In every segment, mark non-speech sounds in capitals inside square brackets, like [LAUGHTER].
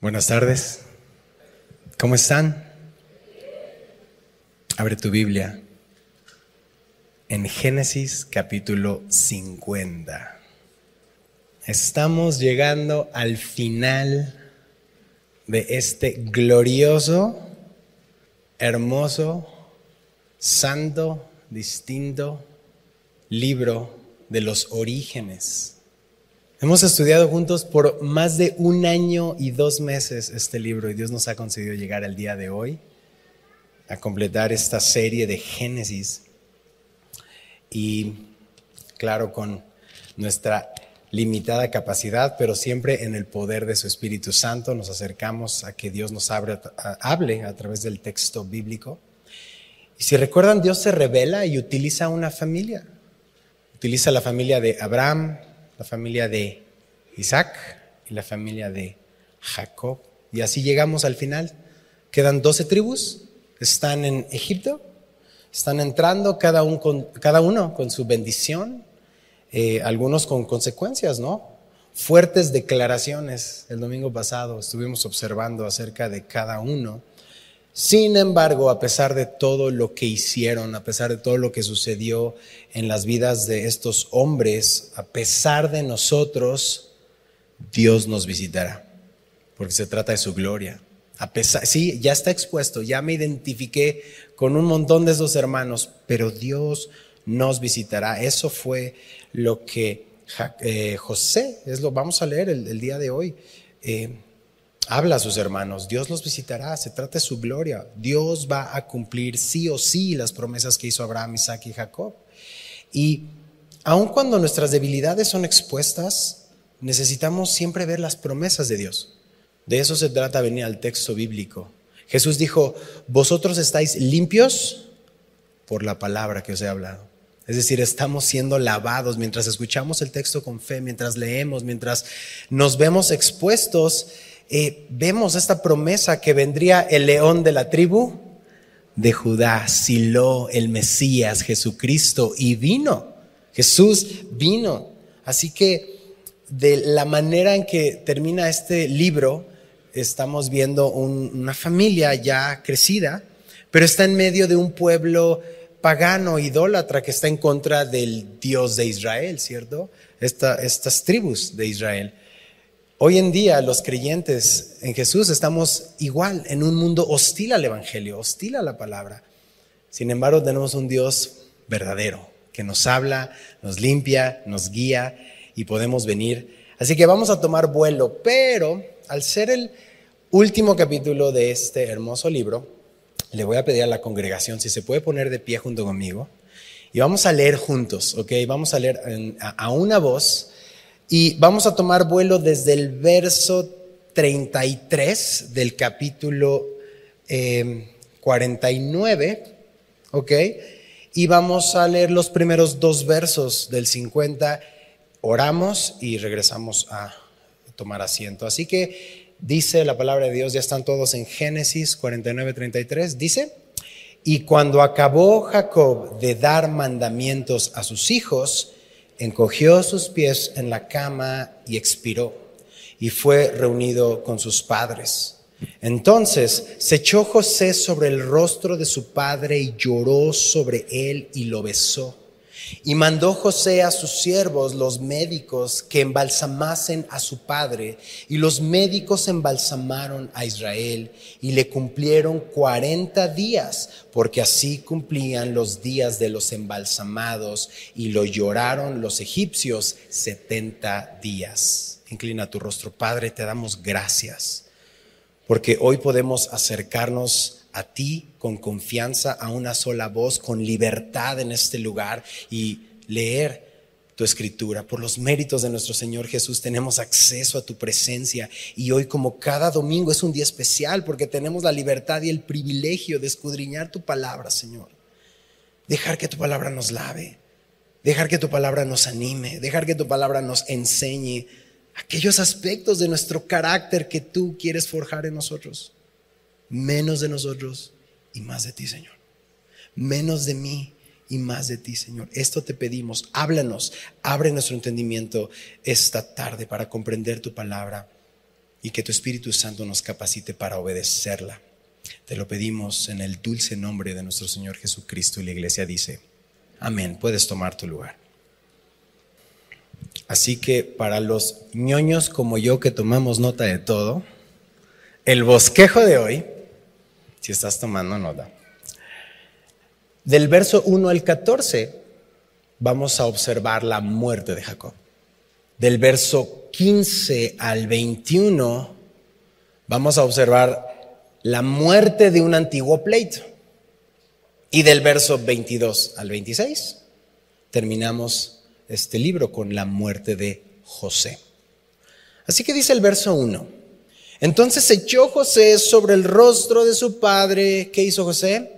Buenas tardes. ¿Cómo están? Abre tu Biblia en Génesis capítulo 50. Estamos llegando al final de este glorioso, hermoso, santo, distinto libro de los orígenes Hemos estudiado juntos por más de un año y dos meses este libro y Dios nos ha concedido llegar al día de hoy a completar esta serie de Génesis. Y claro, con nuestra limitada capacidad, pero siempre en el poder de su Espíritu Santo nos acercamos a que Dios nos hable a través del texto bíblico. Y si recuerdan, Dios se revela y utiliza una familia. Utiliza la familia de Abraham, la familia de Isaac y la familia de Jacob. Y así llegamos al final. Quedan 12 tribus, están en Egipto, están entrando cada, con, cada uno con su bendición, eh, algunos con consecuencias, ¿no? Fuertes declaraciones. El domingo pasado estuvimos observando acerca de cada uno. Sin embargo, a pesar de todo lo que hicieron, a pesar de todo lo que sucedió en las vidas de estos hombres, a pesar de nosotros, Dios nos visitará, porque se trata de su gloria. A pesar, sí, ya está expuesto, ya me identifiqué con un montón de esos hermanos, pero Dios nos visitará. Eso fue lo que eh, José, es lo vamos a leer el, día de hoy. Eh, habla a sus hermanos, Dios los visitará, se trata de su gloria, Dios va a cumplir sí o sí las promesas que hizo Abraham, Isaac y Jacob. Y aun cuando nuestras debilidades son expuestas, necesitamos siempre ver las promesas de Dios. De eso se trata venir al texto bíblico. Jesús dijo, vosotros estáis limpios por la palabra que os he hablado. Es decir, estamos siendo lavados mientras escuchamos el texto con fe, mientras leemos, mientras nos vemos expuestos eh, vemos esta promesa que vendría el león de la tribu de Judá, Silo, el Mesías, Jesucristo, y vino. Jesús vino. Así que de la manera en que termina este libro, estamos viendo una familia ya crecida, pero está en medio de un pueblo pagano, idólatra, que está en contra del Dios de Israel, ¿cierto? estas tribus de Israel. Hoy en día los creyentes en Jesús estamos igual en un mundo hostil al Evangelio, hostil a la palabra. Sin embargo, tenemos un Dios verdadero que nos habla, nos limpia, nos guía y podemos venir. Así que vamos a tomar vuelo, pero al ser el último capítulo de este hermoso libro, le voy a pedir a la congregación si se puede poner de pie junto conmigo y vamos a leer juntos, ¿ok? Vamos a leer a una voz y vamos a tomar vuelo desde el verso 33 del capítulo 49, em, ¿ok? Y vamos a leer los primeros dos versos del 50, oramos y regresamos a tomar asiento. Así que dice la palabra de Dios, ya están todos en Génesis 49, 33, dice, y cuando acabó Jacob de dar mandamientos a sus hijos, encogió sus pies en la cama y expiró, y fue reunido con sus padres. Entonces se echó José sobre el rostro de su padre y lloró sobre él y lo besó. Y mandó José a sus siervos, los médicos, que embalsamasen a su padre. Y los médicos embalsamaron a Israel y le cumplieron cuarenta días, porque así cumplían los días de los embalsamados. Y lo lloraron los egipcios setenta días. Inclina tu rostro, Padre, te damos gracias, porque hoy podemos acercarnos a ti con confianza, a una sola voz, con libertad en este lugar y leer tu escritura. Por los méritos de nuestro Señor Jesús tenemos acceso a tu presencia y hoy como cada domingo es un día especial porque tenemos la libertad y el privilegio de escudriñar tu palabra, Señor. Dejar que tu palabra nos lave, dejar que tu palabra nos anime, dejar que tu palabra nos enseñe aquellos aspectos de nuestro carácter que tú quieres forjar en nosotros menos de nosotros y más de ti, Señor. Menos de mí y más de ti, Señor. Esto te pedimos. Háblanos, abre nuestro entendimiento esta tarde para comprender tu palabra y que tu Espíritu Santo nos capacite para obedecerla. Te lo pedimos en el dulce nombre de nuestro Señor Jesucristo y la iglesia dice, amén, puedes tomar tu lugar. Así que para los ñoños como yo que tomamos nota de todo, el bosquejo de hoy, si estás tomando nota, del verso 1 al 14 vamos a observar la muerte de Jacob. Del verso 15 al 21 vamos a observar la muerte de un antiguo pleito. Y del verso 22 al 26 terminamos este libro con la muerte de José. Así que dice el verso 1. Entonces echó José sobre el rostro de su padre. ¿Qué hizo José?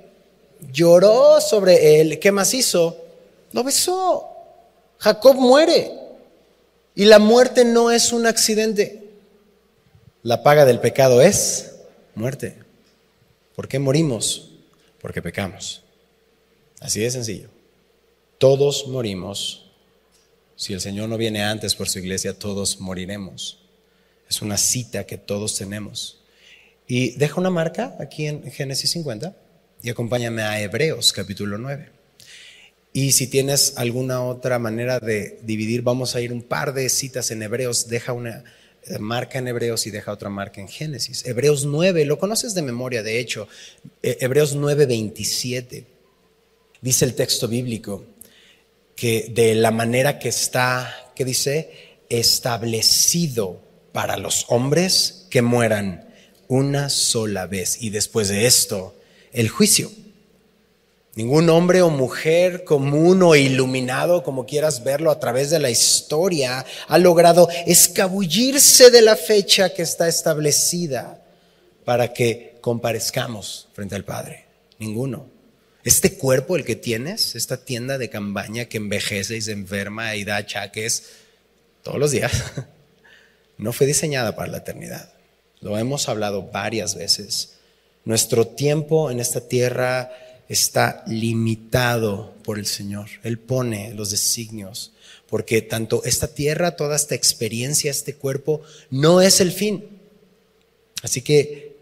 Lloró sobre él. ¿Qué más hizo? Lo besó. Jacob muere. Y la muerte no es un accidente. La paga del pecado es muerte. ¿Por qué morimos? Porque pecamos. Así de sencillo. Todos morimos. Si el Señor no viene antes por su iglesia, todos moriremos. Es una cita que todos tenemos. Y deja una marca aquí en Génesis 50 y acompáñame a Hebreos capítulo 9. Y si tienes alguna otra manera de dividir, vamos a ir un par de citas en Hebreos, deja una eh, marca en Hebreos y deja otra marca en Génesis. Hebreos 9, lo conoces de memoria, de hecho, eh, Hebreos 9, 27. Dice el texto bíblico que de la manera que está, ¿qué dice? Establecido para los hombres que mueran una sola vez y después de esto el juicio. Ningún hombre o mujer común o iluminado, como quieras verlo a través de la historia, ha logrado escabullirse de la fecha que está establecida para que comparezcamos frente al Padre. Ninguno. Este cuerpo, el que tienes, esta tienda de campaña que envejece y se enferma y da achaques todos los días, [LAUGHS] no fue diseñada para la eternidad. Lo hemos hablado varias veces. Nuestro tiempo en esta tierra está limitado por el Señor. Él pone los designios, porque tanto esta tierra, toda esta experiencia, este cuerpo, no es el fin. Así que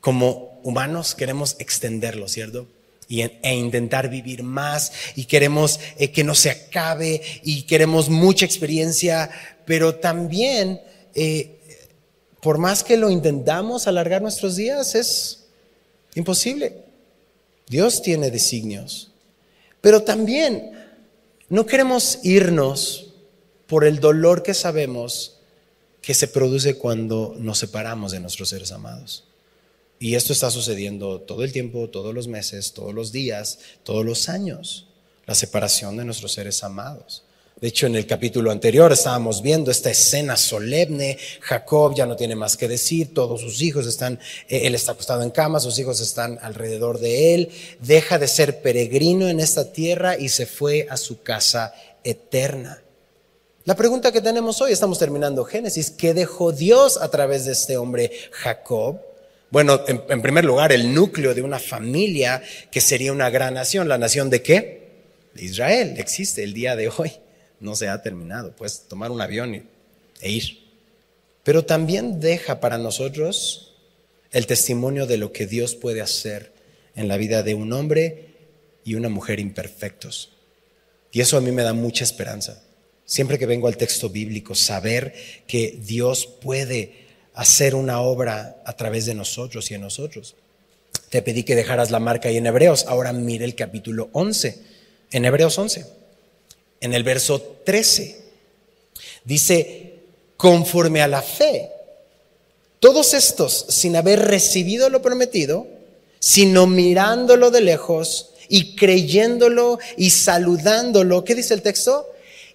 como humanos queremos extenderlo, ¿cierto? Y, e intentar vivir más y queremos eh, que no se acabe y queremos mucha experiencia, pero también, eh, por más que lo intentamos alargar nuestros días, es imposible. Dios tiene designios. Pero también no queremos irnos por el dolor que sabemos que se produce cuando nos separamos de nuestros seres amados. Y esto está sucediendo todo el tiempo, todos los meses, todos los días, todos los años, la separación de nuestros seres amados. De hecho, en el capítulo anterior estábamos viendo esta escena solemne. Jacob ya no tiene más que decir, todos sus hijos están, eh, él está acostado en cama, sus hijos están alrededor de él. Deja de ser peregrino en esta tierra y se fue a su casa eterna. La pregunta que tenemos hoy, estamos terminando Génesis, ¿qué dejó Dios a través de este hombre Jacob? Bueno, en, en primer lugar, el núcleo de una familia que sería una gran nación. ¿La nación de qué? De Israel. Existe el día de hoy no se ha terminado. Puedes tomar un avión e ir. Pero también deja para nosotros el testimonio de lo que Dios puede hacer en la vida de un hombre y una mujer imperfectos. Y eso a mí me da mucha esperanza. Siempre que vengo al texto bíblico, saber que Dios puede hacer una obra a través de nosotros y en nosotros. Te pedí que dejaras la marca ahí en Hebreos. Ahora mire el capítulo 11. En Hebreos 11 en el verso 13. Dice, conforme a la fe, todos estos, sin haber recibido lo prometido, sino mirándolo de lejos y creyéndolo y saludándolo, ¿qué dice el texto?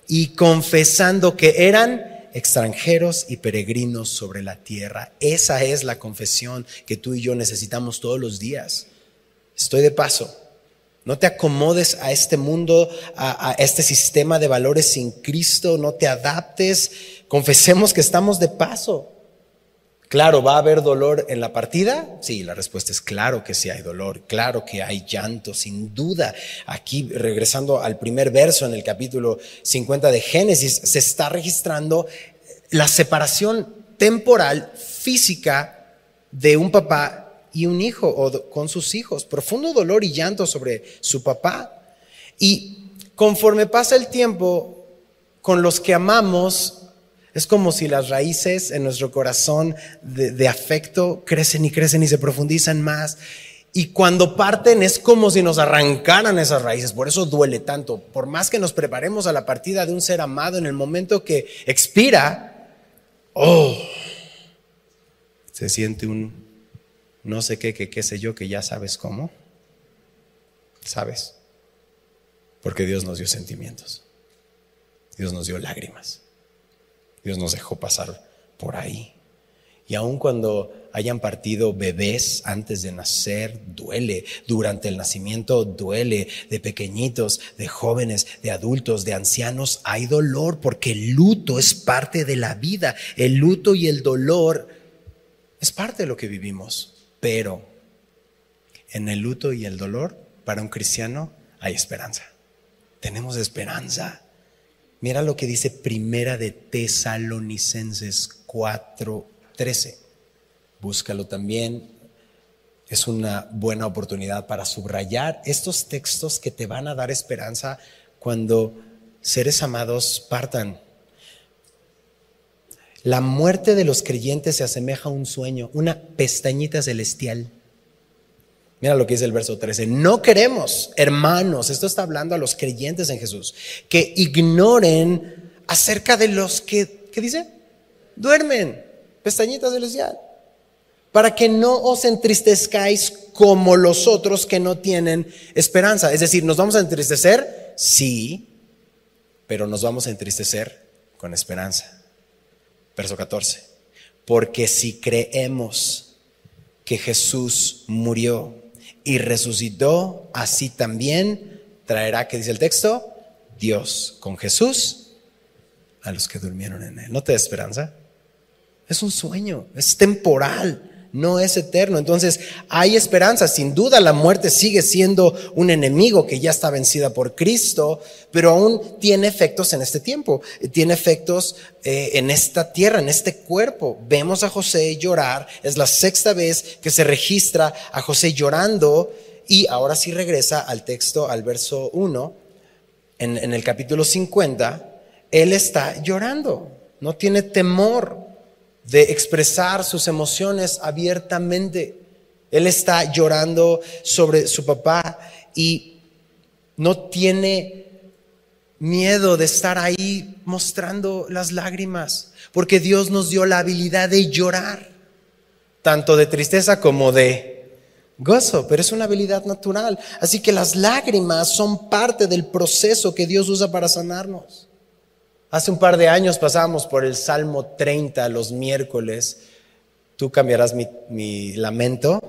Y confesando que eran extranjeros y peregrinos sobre la tierra. Esa es la confesión que tú y yo necesitamos todos los días. Estoy de paso no te acomodes a este mundo, a, este sistema de valores sin Cristo, no te adaptes. Confesemos que estamos de paso. Claro, ¿va a haber dolor en la partida? Sí, la respuesta es claro que sí hay dolor, claro que hay llanto, sin duda. Aquí, regresando al primer verso en el capítulo 50 de Génesis, se está registrando la separación temporal física de un papá y un hijo o con sus hijos. Profundo dolor y llanto sobre su papá. Y conforme pasa el tiempo, con los que amamos, es como si las raíces en nuestro corazón de, afecto crecen y crecen y se profundizan más. Y cuando parten es como si nos arrancaran esas raíces, por eso duele tanto. Por más que nos preparemos a la partida de un ser amado en el momento que expira, oh, se siente un no sé qué, qué, qué sé yo, que ya sabes cómo. ¿Sabes? Porque Dios nos dio sentimientos. Dios nos dio lágrimas. Dios nos dejó pasar por ahí. Y aun cuando hayan partido bebés antes de nacer, duele. Durante el nacimiento duele. De pequeñitos, de jóvenes, de adultos, de ancianos, hay dolor porque el luto es parte de la vida. El luto y el dolor es parte de lo que vivimos. Pero en el luto y el dolor, para un cristiano, hay esperanza. Tenemos esperanza. Mira lo que dice Primera de Tesalonicenses 4 13. Búscalo también. Es una buena oportunidad para subrayar estos textos que te van a dar esperanza cuando seres amados partan. La muerte de los creyentes se asemeja a un sueño, una pestañita celestial. Mira lo que dice el verso 13. No queremos, hermanos, esto está hablando a los creyentes en Jesús, que ignoren acerca de los que, ¿qué dice? Duermen pestañita celestial. Para que no os entristezcáis como los otros que no tienen esperanza. Es decir, ¿nos vamos a entristecer? Sí, pero nos vamos a entristecer con esperanza. Verso 14. Porque si creemos que Jesús murió y resucitó, así también traerá, ¿qué dice el texto? Dios con Jesús a los que durmieron en él. ¿No te da esperanza? Es un sueño, es temporal, no es eterno. Entonces hay esperanza. Sin duda la muerte sigue siendo un enemigo que ya está vencida por Cristo, pero aún tiene efectos en este tiempo, tiene efectos eh, en esta tierra, en este cuerpo. Vemos a José llorar, es la sexta vez que se registra a José llorando y ahora sí regresa al texto, al verso 1, en, en el capítulo 50, él está llorando, no tiene temor de expresar sus emociones abiertamente. Él está llorando sobre su papá y no tiene miedo de estar ahí mostrando las lágrimas, porque Dios nos dio la habilidad de llorar, tanto de tristeza como de gozo, pero es una habilidad natural. Así que las lágrimas son parte del proceso que Dios usa para sanarnos. Hace un par de años pasamos por el Salmo 30 los miércoles. Tú cambiarás mi, lamento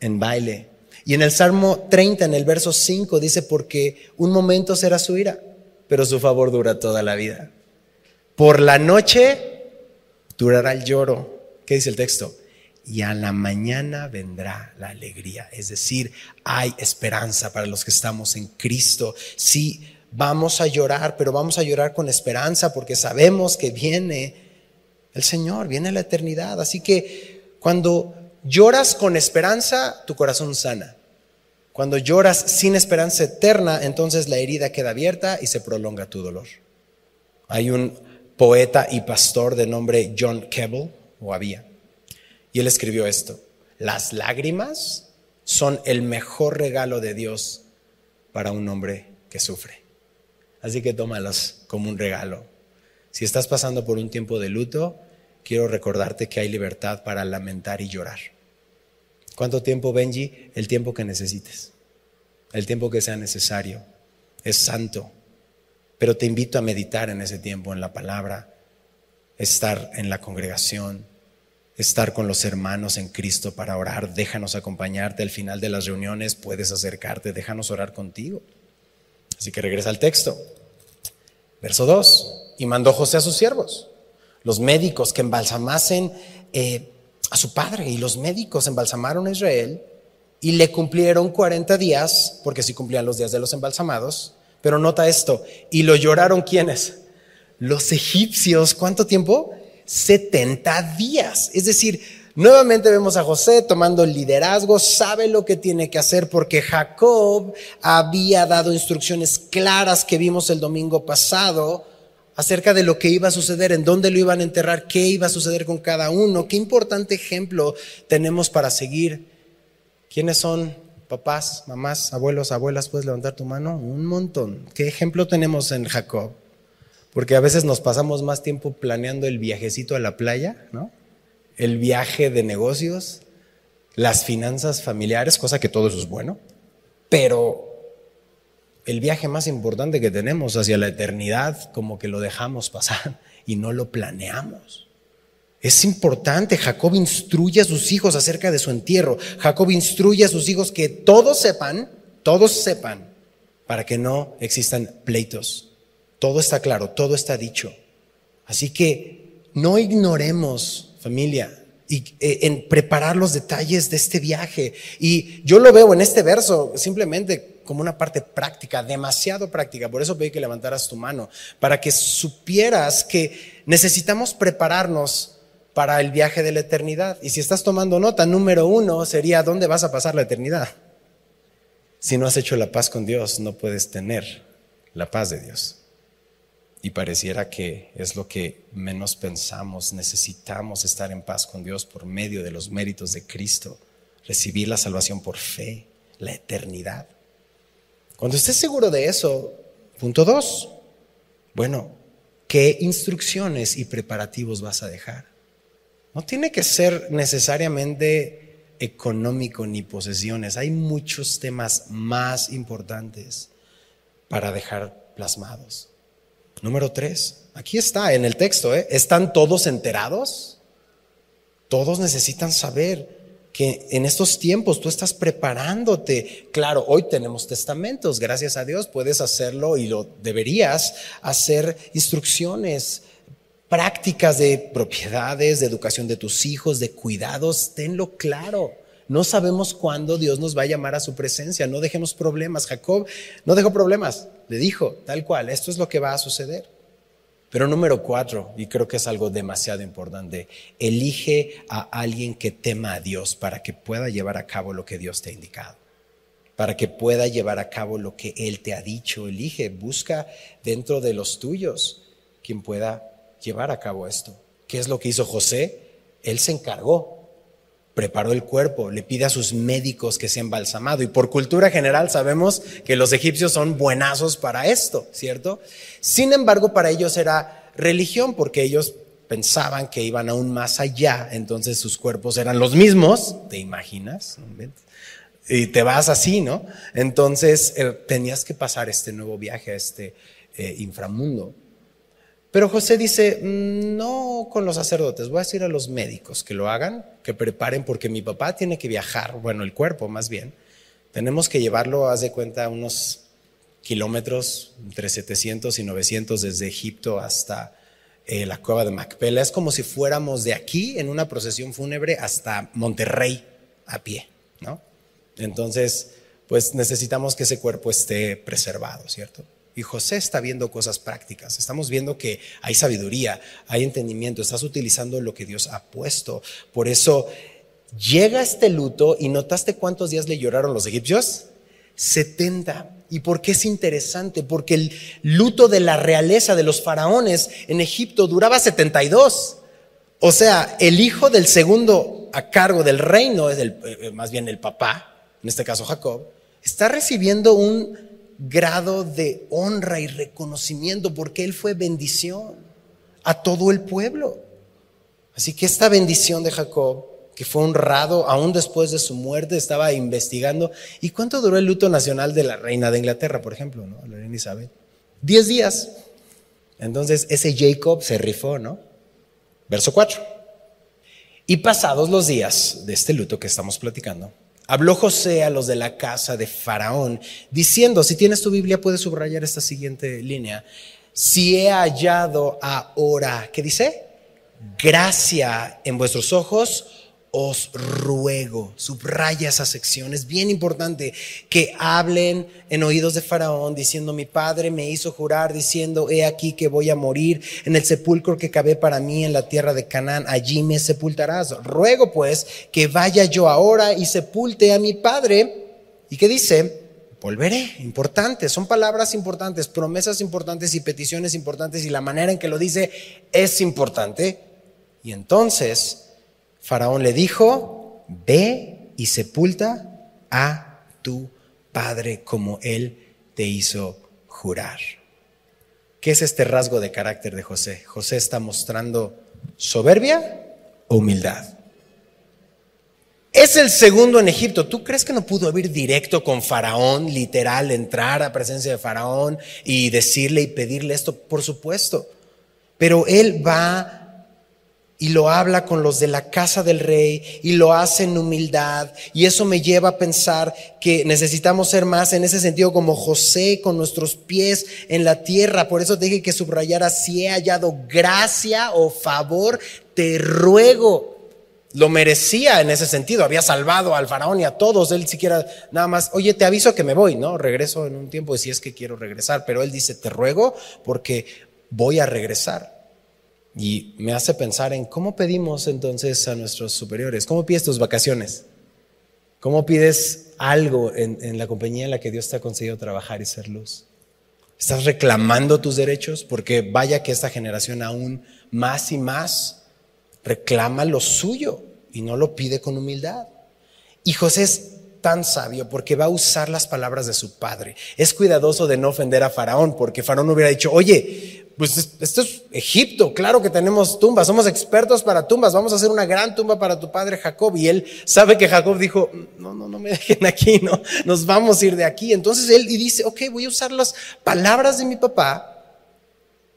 en baile. Y en el Salmo 30, en el verso 5, dice, porque un momento será su ira, pero su favor dura toda la vida. Por la noche durará el lloro. ¿Qué dice el texto? Y a la mañana vendrá la alegría. Es decir, hay esperanza para los que estamos en Cristo. Sí, vamos a llorar, pero vamos a llorar con esperanza porque sabemos que viene el Señor, viene la eternidad. Así que cuando lloras con esperanza, tu corazón sana. Cuando lloras sin esperanza eterna, entonces la herida queda abierta y se prolonga tu dolor. Hay un poeta y pastor de nombre John Keble, o había, y él escribió esto, las lágrimas son el mejor regalo de Dios para un hombre que sufre. Así que tómalas como un regalo. Si estás pasando por un tiempo de luto, quiero recordarte que hay libertad para lamentar y llorar. ¿Cuánto tiempo, Benji? El tiempo que necesites. El tiempo que sea necesario. Es santo. Pero te invito a meditar en ese tiempo, en la palabra, estar en la congregación, estar con los hermanos en Cristo para orar. Déjanos acompañarte al final de las reuniones, puedes acercarte, déjanos orar contigo. Así que regresa al texto. Verso 2. Y mandó José a sus siervos, los médicos que embalsamasen eh, a su padre. Y los médicos embalsamaron a Israel y le cumplieron 40 días, porque sí cumplían los días de los embalsamados. Pero nota esto, y lo lloraron quienes? Los egipcios. ¿Cuánto tiempo? 70 días. Es decir, nuevamente vemos a José tomando liderazgo, sabe lo que tiene que hacer porque Jacob había dado instrucciones claras que vimos el domingo pasado acerca de lo que iba a suceder, en dónde lo iban a enterrar, qué iba a suceder con cada uno. Qué importante ejemplo tenemos para seguir. ¿Quiénes son papás, mamás, abuelos, abuelas? ¿Puedes levantar tu mano? Un montón. ¿Qué ejemplo tenemos en Jacob? Porque a veces nos pasamos más tiempo planeando el viajecito a la playa, ¿no? El viaje de negocios, las finanzas familiares, cosa que todo eso es bueno, pero el viaje más importante que tenemos hacia la eternidad, como que lo dejamos pasar [LAUGHS] y no lo planeamos. Es importante, Jacob instruye a sus hijos acerca de su entierro. Jacob instruye a sus hijos que todos sepan, todos sepan, para que no existan pleitos. Todo está claro, todo está dicho. Así que no ignoremos, familia, y, eh, en preparar los detalles de este viaje. Y yo lo veo en este verso, simplemente como una parte práctica, demasiado práctica. Por eso pedí que levantaras tu mano, para que supieras que necesitamos prepararnos para el viaje de la eternidad. Y si estás tomando nota, número uno sería, ¿dónde vas a pasar la eternidad? Si no has hecho la paz con Dios, no puedes tener la paz de Dios. Y pareciera que es lo que menos pensamos. Necesitamos estar en paz con Dios por medio de los méritos de Cristo, recibir la salvación por fe, la eternidad. Cuando estés seguro de eso, punto dos, bueno, ¿qué instrucciones y preparativos vas a dejar? No tiene que ser necesariamente económico ni posesiones. Hay muchos temas más importantes para dejar plasmados. Número tres, aquí está en el texto, ¿eh? ¿están todos enterados? Todos necesitan saber que en estos tiempos tú estás preparándote. Claro, hoy tenemos testamentos, gracias a Dios puedes hacerlo y lo deberías hacer instrucciones prácticas de propiedades, de educación de tus hijos, de cuidados, tenlo claro. No sabemos cuándo Dios nos va a llamar a su presencia, no dejemos problemas. Jacob no dejó problemas, le dijo tal cual, esto es lo que va a suceder. Pero número cuatro, y creo que es algo demasiado importante, elige a alguien que tema a Dios para que pueda llevar a cabo lo que Dios te ha indicado, para que pueda llevar a cabo lo que Él te ha dicho. Elige, busca dentro de los tuyos quien pueda llevar a cabo esto. ¿Qué es lo que hizo José? Él se encargó, preparó el cuerpo, le pide a sus médicos que sean embalsamado. Y por cultura general sabemos que los egipcios son buenazos para esto, ¿cierto? Sin embargo, para ellos era religión porque ellos pensaban que iban aún más allá, entonces sus cuerpos eran los mismos, ¿te imaginas? Y te vas así, ¿no? Entonces eh, tenías que pasar este nuevo viaje a este eh, inframundo. Pero José dice, mm, no con los sacerdotes, voy a decir a los médicos que lo hagan, que preparen, porque mi papá tiene que viajar, bueno, el cuerpo más bien. Tenemos que llevarlo, haz de cuenta, unos kilómetros, entre 700 y 900 desde Egipto hasta eh, la cueva de Macpela. Es como si fuéramos de aquí en una procesión fúnebre hasta Monterrey a pie, ¿no? Entonces, pues necesitamos que ese cuerpo esté preservado, ¿cierto? Y José está viendo cosas prácticas. Estamos viendo que hay sabiduría, hay entendimiento, estás utilizando lo que Dios ha puesto. Por eso llega este luto y notaste cuántos días le lloraron los egipcios? 70. ¿Y por qué es interesante? Porque el luto de la realeza de los faraones en Egipto duraba 72. O sea, el hijo del segundo a cargo del reino, es el, eh, más bien el papá, en este caso Jacob, está recibiendo un grado de honra y reconocimiento porque Él fue bendición a todo el pueblo. Así que esta bendición de Jacob, que fue honrado aún después de su muerte, estaba investigando. ¿Y cuánto duró el luto nacional de la reina de Inglaterra, por ejemplo, ¿no? Isabel? Diez días. Entonces ese Jacob se rifó, ¿no? Verso 4. Y pasados los días de este luto que estamos platicando, Habló José a los de la casa de Faraón, diciendo, si tienes tu Biblia puedes subrayar esta siguiente línea, si he hallado ahora, ¿qué dice? Gracia en vuestros ojos, os ruego, subraya esa sección, es bien importante que hablen en oídos de Faraón diciendo, mi padre me hizo jurar diciendo, he aquí que voy a morir en el sepulcro que cabe para mí en la tierra de Canaán, allí me sepultarás. Ruego pues que vaya yo ahora y sepulte a mi padre. ¿Y qué dice? Volveré, importante, son palabras importantes, promesas importantes y peticiones importantes y la manera en que lo dice es importante. Y entonces Faraón le dijo, ve y sepulta a tu padre como él te hizo jurar. ¿Qué es este rasgo de carácter de José? José está mostrando soberbia o humildad. Es el segundo en Egipto. ¿Tú crees que no pudo ir directo con Faraón, literal, entrar a presencia de Faraón y decirle y pedirle esto? Por supuesto. Pero él va y lo habla con los de la casa del rey y lo hace en humildad. Y eso me lleva a pensar que necesitamos ser más en ese sentido como José con nuestros pies en la tierra. Por eso te dije que subrayara si he hallado gracia o favor, te ruego. Lo merecía en ese sentido, había salvado al faraón y a todos, él siquiera nada más, oye, te aviso que me voy, ¿no? Regreso en un tiempo si es que quiero regresar, pero él dice, te ruego porque voy a regresar. Y me hace pensar en cómo pedimos entonces a nuestros superiores, cómo pides tus vacaciones, cómo pides algo en, la compañía en la que Dios te ha conseguido trabajar y ser luz. ¿Estás reclamando tus derechos? Porque vaya que esta generación aún más y más reclama lo suyo y no lo pide con humildad. Y José es tan sabio porque va a usar las palabras de su padre. Es cuidadoso de no ofender a Faraón porque Faraón hubiera dicho, oye, pues esto es Egipto, claro que tenemos tumbas, somos expertos para tumbas, vamos a hacer una gran tumba para tu padre Jacob. Y él sabe que Jacob dijo, no, no, no me dejen aquí, no, nos vamos a ir de aquí. Entonces él dice, ok, voy a usar las palabras de mi papá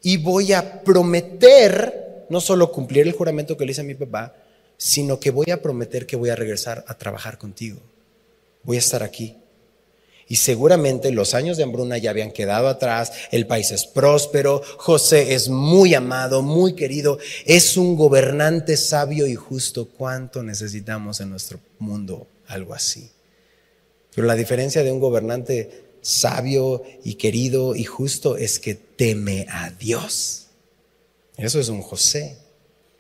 y voy a prometer, no solo cumplir el juramento que le hice a mi papá, sino que voy a prometer que voy a regresar a trabajar contigo. Voy a estar aquí. Y seguramente los años de hambruna ya habían quedado atrás, el país es próspero, José es muy amado, muy querido, es un gobernante sabio y justo. ¿Cuánto necesitamos en nuestro mundo algo así? Pero la diferencia de un gobernante sabio y querido y justo es que teme a Dios. Eso es un José.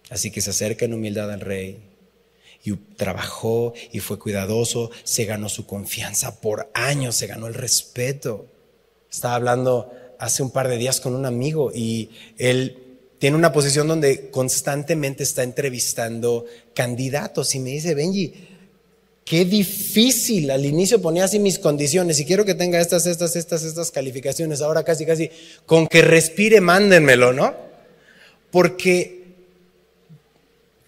Así que se acerca en humildad al rey, y trabajó y fue cuidadoso, se ganó su confianza por años, se ganó el respeto. Estaba hablando hace un par de días con un amigo y él tiene una posición donde constantemente está entrevistando candidatos y me dice, Benji, qué difícil. Al inicio ponía así mis condiciones y quiero que tenga estas, estas, estas, estas calificaciones. Ahora casi, casi, con que respire, mándenmelo, ¿no? Porque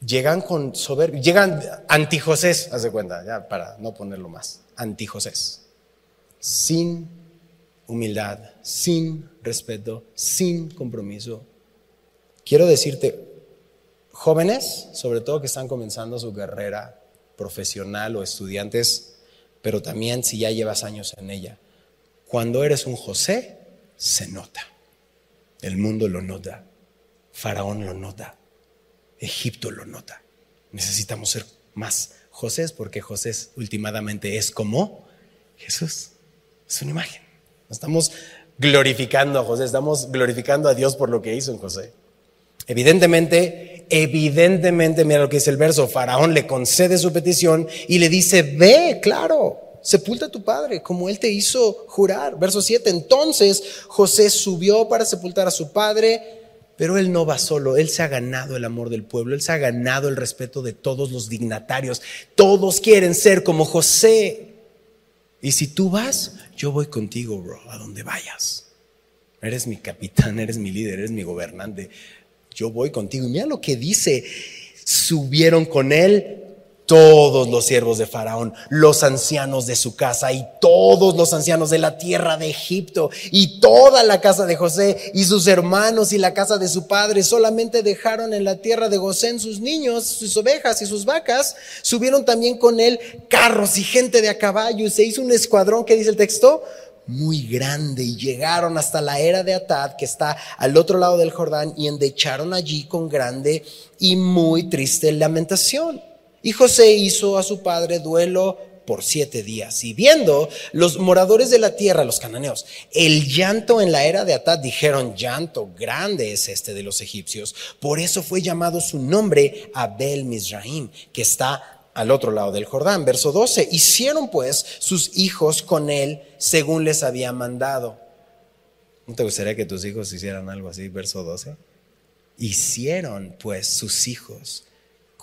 llegan con soberbia, llegan antijosés, haz de cuenta, ya para no ponerlo más, antijosés, sin humildad, sin respeto, sin compromiso. Quiero decirte, jóvenes, sobre todo que están comenzando su carrera profesional o estudiantes, pero también si ya llevas años en ella, cuando eres un José, se nota. El mundo lo nota. Faraón lo nota. Egipto lo nota. Necesitamos ser más José porque José últimamente es como Jesús. Es una imagen. Estamos glorificando a José, estamos glorificando a Dios por lo que hizo en José. Evidentemente, evidentemente, mira lo que dice el verso, Faraón le concede su petición y le dice, ve, claro, sepulta a tu padre, como él te hizo jurar. Verso 7, entonces José subió para sepultar a su padre pero él no va solo, él se ha ganado el amor del pueblo, él se ha ganado el respeto de todos los dignatarios. Todos quieren ser como José. Y si tú vas, yo voy contigo, bro, a donde vayas. Eres mi capitán, eres mi líder, eres mi gobernante. Yo voy contigo. Y mira lo que dice, subieron con él todos los siervos de Faraón, los ancianos de su casa y todos los ancianos de la tierra de Egipto y toda la casa de José y sus hermanos y la casa de su padre solamente dejaron en la tierra de Gosén sus niños, sus ovejas y sus vacas. Subieron también con él carros y gente de a caballo y se hizo un escuadrón que dice el texto muy grande y llegaron hasta la era de Atad que está al otro lado del Jordán y endecharon allí con grande y muy triste lamentación. Y José hizo a su padre duelo por siete días. Y viendo los moradores de la tierra, los cananeos, el llanto en la era de Atad, dijeron, llanto grande es este de los egipcios. Por eso fue llamado su nombre Abel Mizraim, que está al otro lado del Jordán. Verso 12, hicieron pues sus hijos con él según les había mandado. ¿No te gustaría que tus hijos hicieran algo así? Verso 12. Hicieron pues sus hijos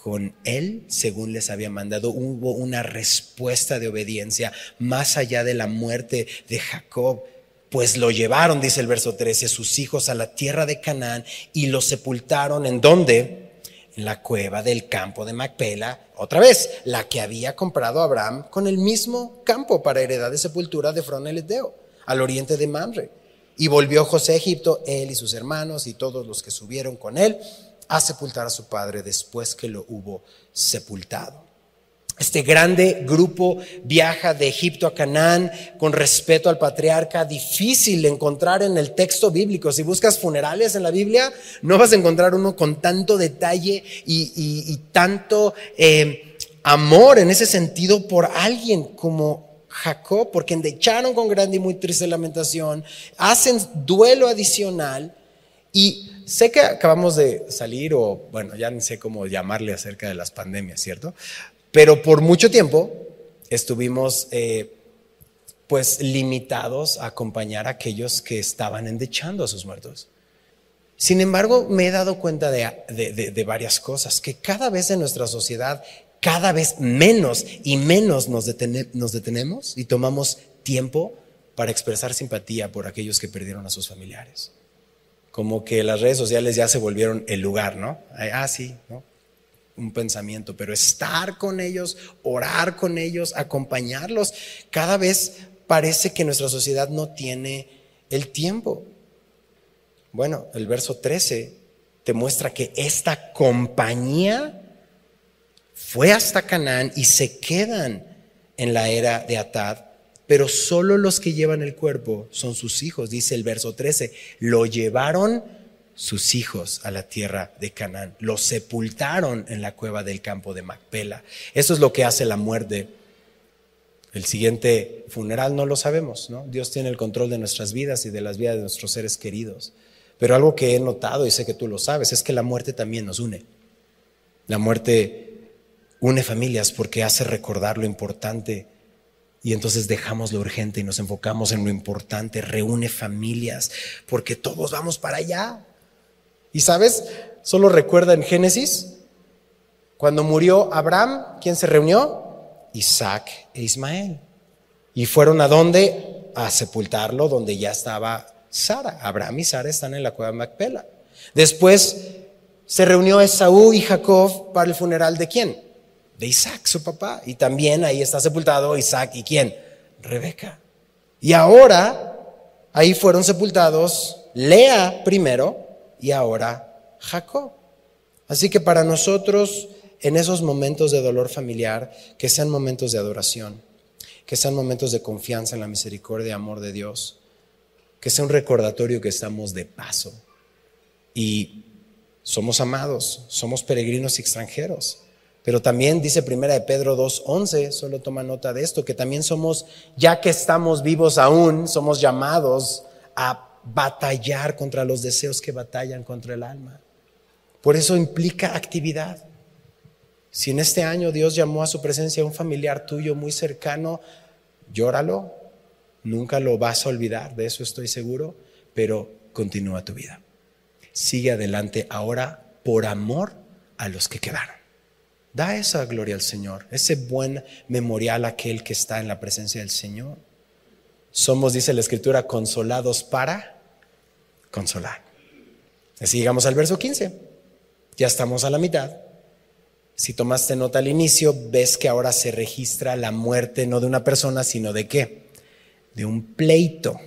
con él según les había mandado. Hubo una respuesta de obediencia más allá de la muerte de Jacob. Pues lo llevaron, dice el verso 13, sus hijos a la tierra de Canaán y lo sepultaron en donde? En la cueva del campo de Macpela, otra vez, la que había comprado Abraham con el mismo campo para heredad de sepultura de Froneleteo, al oriente de Mamre. Y volvió José a Egipto, él y sus hermanos y todos los que subieron con él, a sepultar a su padre después que lo hubo sepultado. Este grande grupo viaja de Egipto a Canaán con respeto al patriarca, difícil encontrar en el texto bíblico. Si buscas funerales en la Biblia, no vas a encontrar uno con tanto detalle y, tanto eh, amor en ese sentido por alguien como Jacob, porque endecharon con grande y muy triste lamentación, hacen duelo adicional y sé que acabamos de salir, o bueno, ya no sé cómo llamarle acerca de las pandemias, ¿cierto? Pero por mucho tiempo estuvimos eh, pues limitados a acompañar a aquellos que estaban endechando a sus muertos. Sin embargo, me he dado cuenta de, varias cosas, que cada vez en nuestra sociedad, cada vez menos y menos nos, nos detenemos y tomamos tiempo para expresar simpatía por aquellos que perdieron a sus familiares. Como que las redes sociales ya se volvieron el lugar, ¿no? Ah, sí, ¿no? un pensamiento, pero estar con ellos, orar con ellos, acompañarlos, cada vez parece que nuestra sociedad no tiene el tiempo. Bueno, el verso 13 te muestra que esta compañía fue hasta Canaán y se quedan en la era de Atad, pero solo los que llevan el cuerpo son sus hijos, dice el verso 13, lo llevaron sus hijos a la tierra de Canaán. Los sepultaron en la cueva del campo de Macpela. Eso es lo que hace la muerte. El siguiente funeral no lo sabemos, ¿no? Dios tiene el control de nuestras vidas y de las vidas de nuestros seres queridos. Pero algo que he notado y sé que tú lo sabes es que la muerte también nos une. La muerte une familias porque hace recordar lo importante y entonces dejamos lo urgente y nos enfocamos en lo importante, reúne familias porque todos vamos para allá. Y sabes, solo recuerda en Génesis, cuando murió Abraham, ¿quién se reunió? Isaac e Ismael. Y fueron a dónde? A sepultarlo donde ya estaba Sara. Abraham y Sara están en la cueva de Macpela. Después se reunió Esaú y Jacob para el funeral de quién? De Isaac, su papá. Y también ahí está sepultado Isaac y quién? Rebeca. Y ahora ahí fueron sepultados Lea primero y ahora Jacob. Así que para nosotros, en esos momentos de dolor familiar, que sean momentos de adoración, que sean momentos de confianza en la misericordia y amor de Dios, que sea un recordatorio que estamos de paso y somos amados, somos peregrinos y extranjeros. Pero también dice primera de Pedro 2:11, solo toma nota de esto, que también somos, ya que estamos vivos aún, somos llamados a batallar contra los deseos que batallan contra el alma. Por eso implica actividad. Si en este año Dios llamó a su presencia a un familiar tuyo muy cercano, llóralo, nunca lo vas a olvidar, de eso estoy seguro, pero continúa tu vida. Sigue adelante ahora por amor a los que quedaron. Da esa gloria al Señor, ese buen memorial aquel que está en la presencia del Señor. Somos, dice la Escritura, consolados para consolar. Así llegamos al verso 15. Ya estamos a la mitad. Si tomaste nota al inicio, ves que ahora se registra la muerte no de una persona, sino de qué? De un pleito.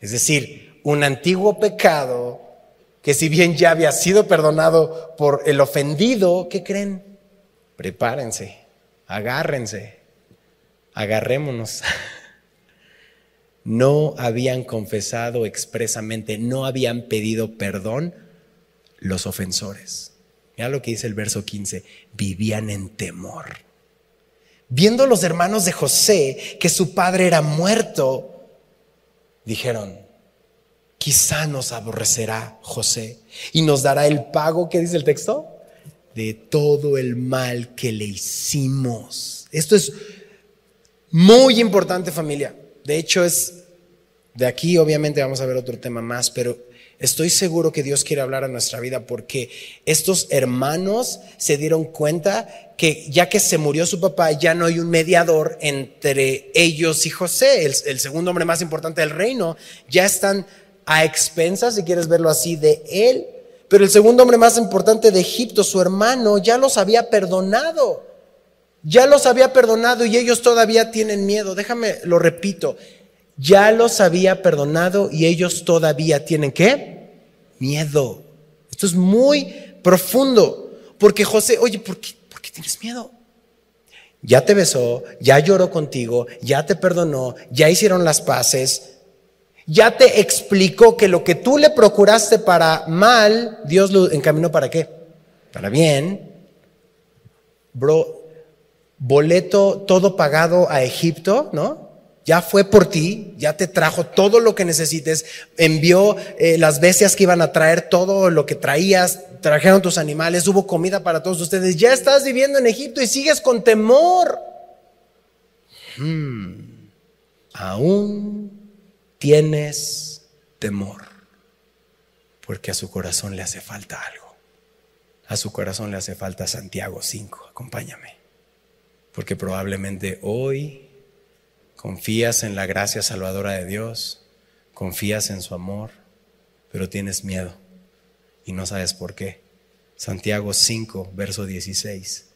Es decir, un antiguo pecado que si bien ya había sido perdonado por el ofendido, ¿qué creen? Prepárense, agárrense, agarrémonos. [LAUGHS] no habían confesado expresamente, no habían pedido perdón los ofensores. Mira lo que dice el verso 15, vivían en temor. Viendo los hermanos de José que su padre era muerto, dijeron, quizá nos aborrecerá José y nos dará el pago, ¿qué dice el texto? De todo el mal que le hicimos. Esto es muy importante familia. De hecho es, de aquí obviamente vamos a ver otro tema más, pero Estoy seguro que Dios quiere hablar a nuestra vida porque estos hermanos se dieron cuenta que ya que se murió su papá, ya no hay un mediador entre ellos y José, el, segundo hombre más importante del reino. Ya están a expensas, si quieres verlo así, de él. Pero el segundo hombre más importante de Egipto, su hermano, ya los había perdonado. Ya los había perdonado y ellos todavía tienen miedo. Déjame, lo repito ya los había perdonado y ellos todavía tienen qué? Miedo. Esto es muy profundo. Porque José, oye, ¿por qué, ¿por qué tienes miedo? Ya te besó, ya lloró contigo, ya te perdonó, ya hicieron las paces, ya te explicó que lo que tú le procuraste para mal, Dios lo encaminó para qué? Para bien. Bro, boleto todo pagado a Egipto, ¿no? ya fue por ti, ya te trajo todo lo que necesites, envió eh, las bestias que iban a traer, todo lo que traías, trajeron tus animales, hubo comida para todos ustedes, ya estás viviendo en Egipto y sigues con temor. Hmm. Aún tienes temor, porque a su corazón le hace falta algo. A su corazón le hace falta Santiago 5, acompáñame, porque probablemente hoy confías en la gracia salvadora de Dios, confías en su amor, pero tienes miedo y no sabes por qué. Santiago 5, verso 16,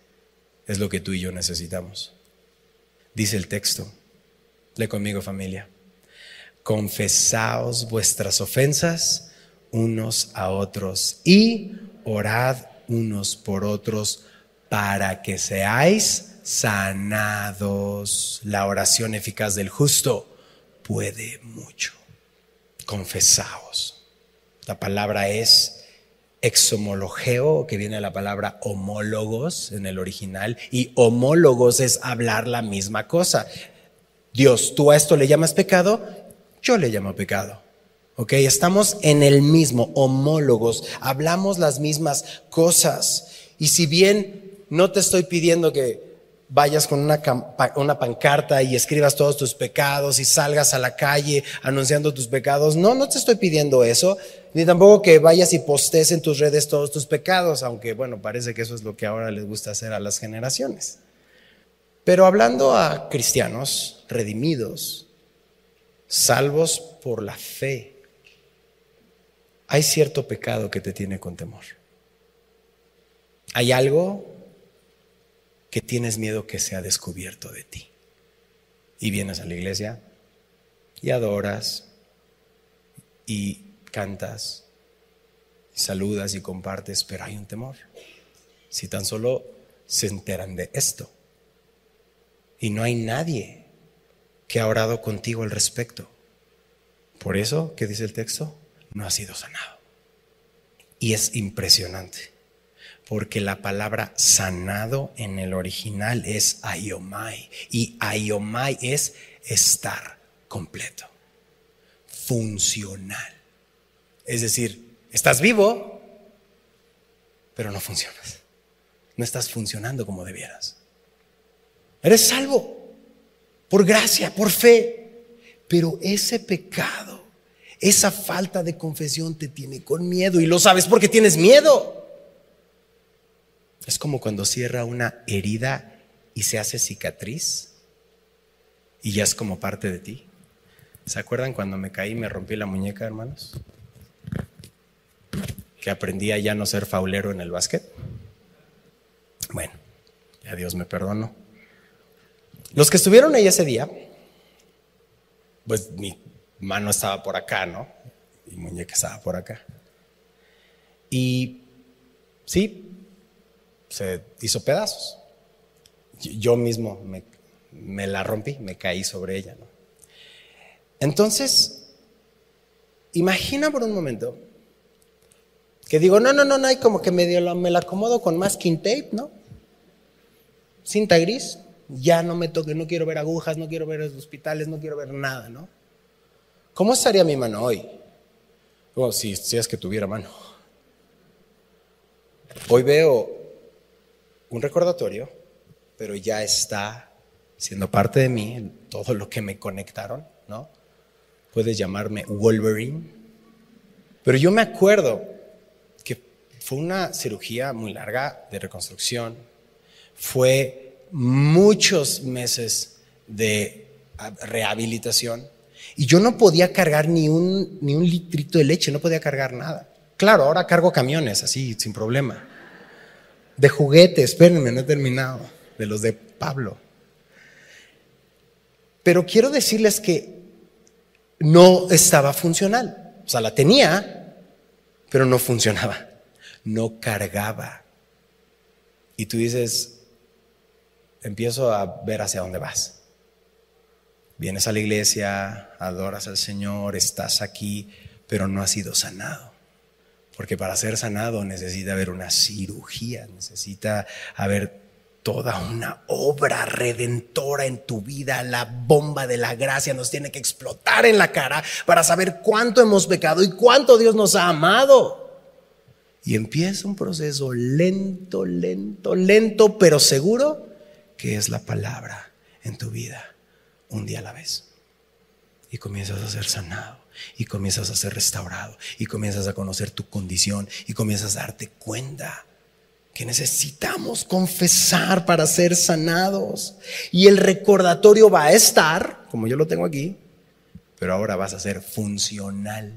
es lo que tú y yo necesitamos. Dice el texto, lee conmigo familia, confesaos vuestras ofensas unos a otros y orad unos por otros para que seáis sanados. La oración eficaz del justo puede mucho. Confesaos. La palabra es exomologeo, que viene de la palabra homólogos en el original, y homólogos es hablar la misma cosa. Dios, tú a esto le llamas pecado, yo le llamo pecado. ¿Ok? Estamos en el mismo, homólogos, hablamos las mismas cosas. Y si bien no te estoy pidiendo que vayas con una, una, pancarta y escribas todos tus pecados y salgas a la calle anunciando tus pecados. No, no te estoy pidiendo eso, ni tampoco que vayas y postes en tus redes todos tus pecados, aunque bueno, parece que eso es lo que ahora les gusta hacer a las generaciones. Pero hablando a cristianos redimidos, salvos por la fe, hay cierto pecado que te tiene con temor. Hay algo que tienes miedo que sea descubierto de ti. Y vienes a la iglesia y adoras y cantas y saludas y compartes, pero hay un temor. Si tan solo se enteran de esto y no hay nadie que ha orado contigo al respecto. Por eso, ¿qué dice el texto? No ha sido sanado. Y es impresionante porque la palabra sanado en el original es ayomai y ayomai es estar completo, funcional. Es decir, estás vivo, pero no funcionas. No estás funcionando como debieras. Eres salvo por gracia, por fe, pero ese pecado, esa falta de confesión te tiene con miedo y lo sabes porque tienes miedo. Es como cuando cierra una herida y se hace cicatriz y ya es como parte de ti. ¿Se acuerdan cuando me caí y me rompí la muñeca, hermanos? Que aprendí a ya no ser faulero en el básquet. Bueno, ya Dios me perdonó. Los que estuvieron ahí ese día, pues mi mano estaba por acá, ¿no? Mi muñeca estaba por acá. Y sí, se hizo pedazos. Yo mismo me, la rompí, me caí sobre ella. Entonces, imagina por un momento Que digo, no, no, no, no, hay como que medio me la acomodo con masking tape, ¿no? Cinta gris, ya no me toque, no quiero ver agujas, no quiero ver hospitales, no quiero ver nada, ¿no? ¿Cómo estaría mi mano hoy? Oh, si, es que tuviera mano. Hoy veo un recordatorio, pero ya está siendo parte de mí, todo lo que me conectaron, ¿no? Puedes llamarme Wolverine. Pero yo me acuerdo que fue una cirugía muy larga de reconstrucción, fue muchos meses de rehabilitación y yo no podía cargar ni un, ni un litrito de leche, no podía cargar nada. Claro, ahora cargo camiones, así, sin problema. De juguetes, espérenme, no he terminado, de los de Pablo. Pero quiero decirles que no estaba funcional. O sea, la tenía, pero no funcionaba. No cargaba. Y tú dices, empiezo a ver hacia dónde vas. Vienes a la iglesia, adoras al Señor, estás aquí, pero no has sido sanado. Porque para ser sanado necesita haber una cirugía, necesita haber toda una obra redentora en tu vida. La bomba de la gracia nos tiene que explotar en la cara para saber cuánto hemos pecado y cuánto Dios nos ha amado. Y empieza un proceso lento, lento, lento, pero seguro que es la palabra en tu vida un día a la vez. Y comienzas a ser sanado, y comienzas a ser restaurado, y comienzas a conocer tu condición, y comienzas a darte cuenta que necesitamos confesar para ser sanados. Y el recordatorio va a estar, como yo lo tengo aquí, pero ahora vas a ser funcional.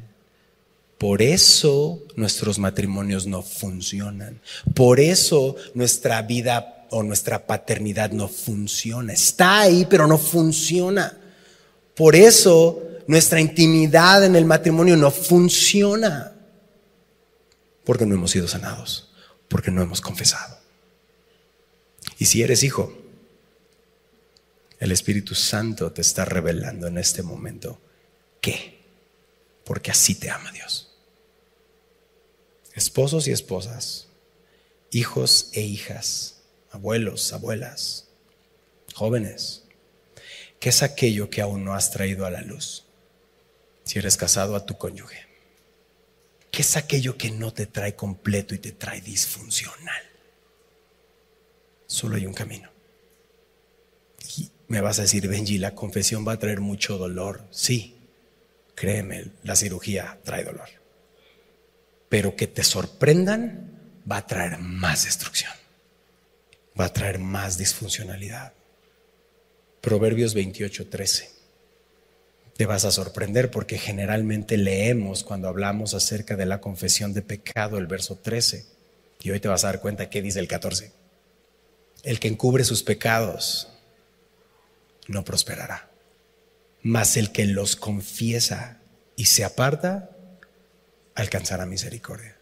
Por eso nuestros matrimonios no funcionan. Por eso nuestra vida o nuestra paternidad no funciona. Está ahí, pero no funciona. Por eso nuestra intimidad en el matrimonio no funciona. Porque no hemos sido sanados, porque no hemos confesado. Y si eres hijo, el Espíritu Santo te está revelando en este momento que, porque así te ama Dios. Esposos y esposas, hijos e hijas, abuelos, abuelas, jóvenes, ¿qué es aquello que aún no has traído a la luz? Si eres casado a tu cónyuge, ¿qué es aquello que no te trae completo y te trae disfuncional? Solo hay un camino. Y me vas a decir, Benji, la confesión va a traer mucho dolor. Sí, créeme, la cirugía trae dolor. Pero que te sorprendan va a traer más destrucción va a traer más disfuncionalidad. Proverbios 28, 13. Te vas a sorprender porque generalmente leemos cuando hablamos acerca de la confesión de pecado el verso 13. Y hoy te vas a dar cuenta qué dice el 14. El que encubre sus pecados no prosperará, mas el que los confiesa y se aparta alcanzará misericordia.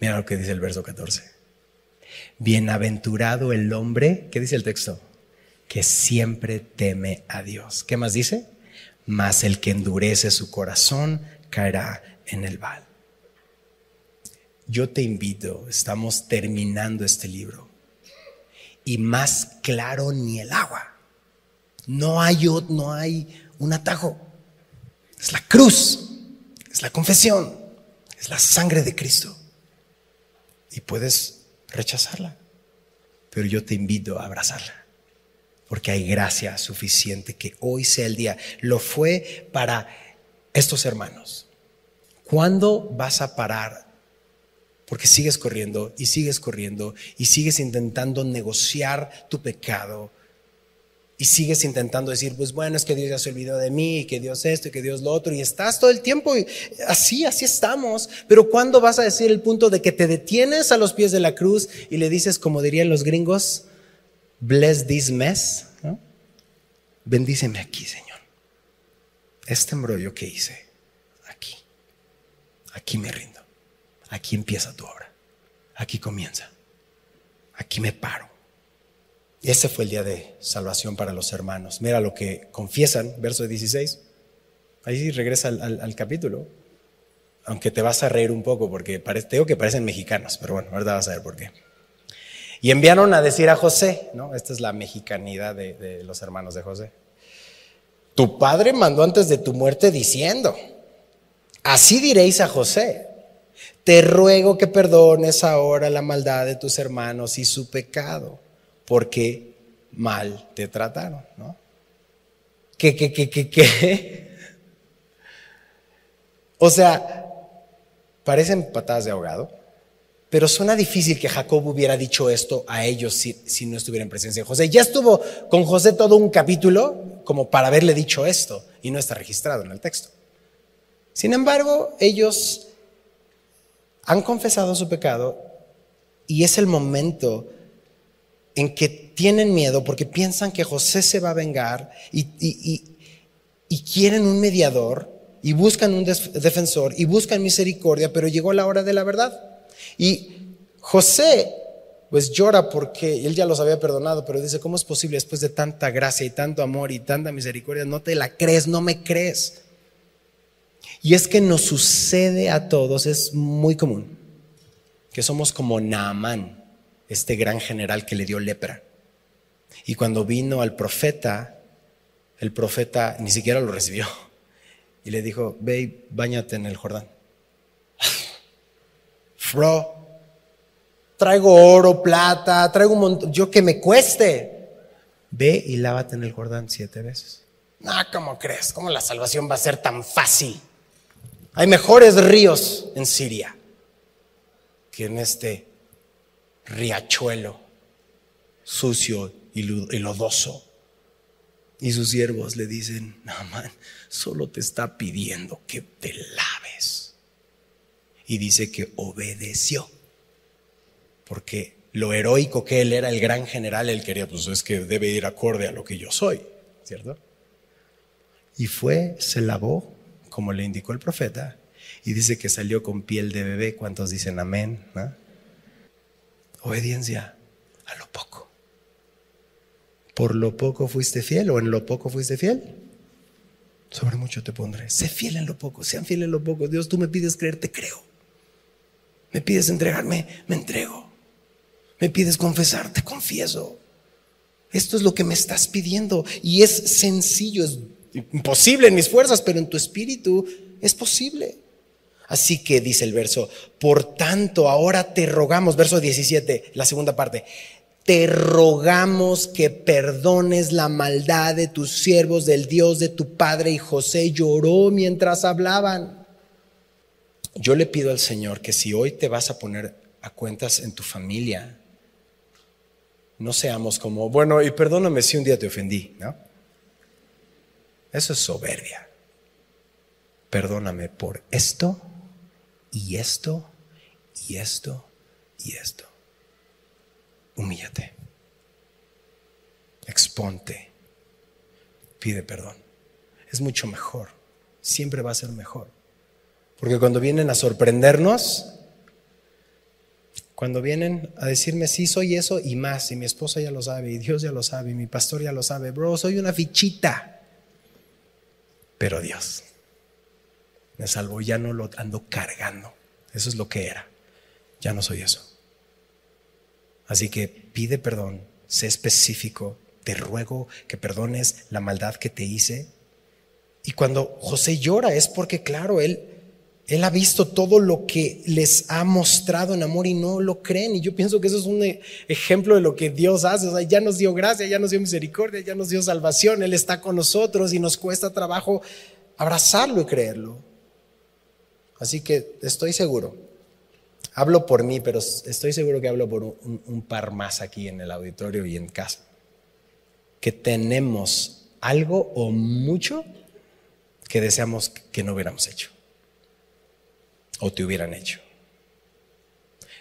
Mira lo que dice el verso 14. Bienaventurado el hombre, ¿qué dice el texto? Que siempre teme a Dios. ¿Qué más dice? Mas el que endurece su corazón caerá en el val. Yo te invito, estamos terminando este libro. Y más claro ni el agua. No hay, no hay un atajo. Es la cruz, es la confesión, es la sangre de Cristo. Y puedes rechazarla. Pero yo te invito a abrazarla. Porque hay gracia suficiente que hoy sea el día. Lo fue para estos hermanos. ¿Cuándo vas a parar? Porque sigues corriendo y sigues corriendo y sigues intentando negociar tu pecado y sigues intentando decir, pues bueno, es que Dios ya se olvidó de mí, y que Dios esto y que Dios lo otro, y estás todo el tiempo y así, así estamos. Pero ¿cuándo vas a decir el punto de que te detienes a los pies de la cruz y le dices, como dirían los gringos, bless this mess? Bendíceme aquí, Señor. Este embrollo que hice, aquí, aquí me rindo, aquí empieza tu obra, aquí comienza, aquí me paro ese fue el día de salvación para los hermanos. Mira lo que confiesan, verso 16. Ahí regresa al, capítulo. aunque te vas a reír un poco porque te digo que parecen mexicanos, pero bueno, ahorita vas a ver por qué. Y enviaron a decir a José, ¿no? Esta es la mexicanidad de, de los hermanos de José. Tu padre mandó antes de tu muerte diciendo, así diréis a José, te ruego que perdones ahora la maldad de tus hermanos y su pecado, porque mal te trataron, ¿no? ¿Qué, qué, qué, qué, qué? O sea, parecen patadas de ahogado, pero suena difícil que Jacob hubiera dicho esto a ellos si, si, no estuviera en presencia de José. Ya estuvo con José todo un capítulo como para haberle dicho esto y no está registrado en el texto. Sin embargo, ellos han confesado su pecado y es el momento en que tienen miedo porque piensan que José se va a vengar y, quieren un mediador y buscan un defensor y buscan misericordia, pero llegó la hora de la verdad. Y José, pues llora porque él ya los había perdonado, pero dice, ¿cómo es posible después de tanta gracia y tanto amor y tanta misericordia? No te la crees, no me crees. Y es que nos sucede a todos, es muy común, que somos como Naamán, este gran general que le dio lepra. Y cuando vino al profeta, el profeta ni siquiera lo recibió. Y le dijo, ve y bañate en el Jordán. [LAUGHS] Bro, traigo oro, plata, traigo un montón, yo que me cueste. Ve y lávate en el Jordán siete veces. No, ¿cómo crees? ¿Cómo la salvación va a ser tan fácil? Hay mejores ríos en Siria que en este riachuelo sucio y lodoso. Y sus siervos le dicen, no, man, solo te está pidiendo que te laves y dice que obedeció. Porque lo heroico que él era, el gran general, él quería, pues es que debe ir acorde a lo que yo soy, ¿cierto? Y fue, se lavó, como le indicó el profeta, y dice que salió con piel de bebé. ¿Cuántos dicen amén? Obediencia a lo poco. ¿Por lo poco fuiste fiel o en lo poco fuiste fiel? Sobre mucho te pondré. Sé fiel en lo poco, sean fiel en lo poco. Dios, tú me pides creer, te creo. Me pides entregarme, me entrego. Me pides confesar, te confieso. Esto es lo que me estás pidiendo. Y es sencillo, es imposible en mis fuerzas, pero en tu espíritu es posible. Así que dice el verso, por tanto ahora te rogamos, verso 17, la segunda parte, te rogamos que perdones la maldad de tus siervos, del Dios de tu Padre. Y José lloró mientras hablaban. Yo le pido al Señor que si hoy te vas a poner a cuentas en tu familia, no seamos como, bueno, y perdóname si un día te ofendí, ¿no? Eso es soberbia. Perdóname por esto y esto y esto y esto. Humíllate. Exponte. Pide perdón. Es mucho mejor. Siempre va a ser mejor. Porque cuando vienen a sorprendernos, cuando vienen a decirme, sí, soy eso y más, y mi esposa ya lo sabe, y Dios ya lo sabe, y mi pastor ya lo sabe, bro, soy una fichita. Pero Dios me salvó, ya no lo ando cargando. Eso es lo que era. Ya no soy eso. Así que pide perdón, sé específico, te ruego que perdones la maldad que te hice. Y cuando José llora es porque, claro, él él ha visto todo lo que les ha mostrado en amor y no lo creen. Y yo pienso que eso es un ejemplo de lo que Dios hace. O sea, ya nos dio gracia, ya nos dio misericordia, ya nos dio salvación. Él está con nosotros y nos cuesta trabajo abrazarlo y creerlo. Así que estoy seguro. Hablo por mí, pero estoy seguro que hablo por un, par más aquí en el auditorio y en casa. Que tenemos algo o mucho que deseamos que no hubiéramos hecho o te hubieran hecho.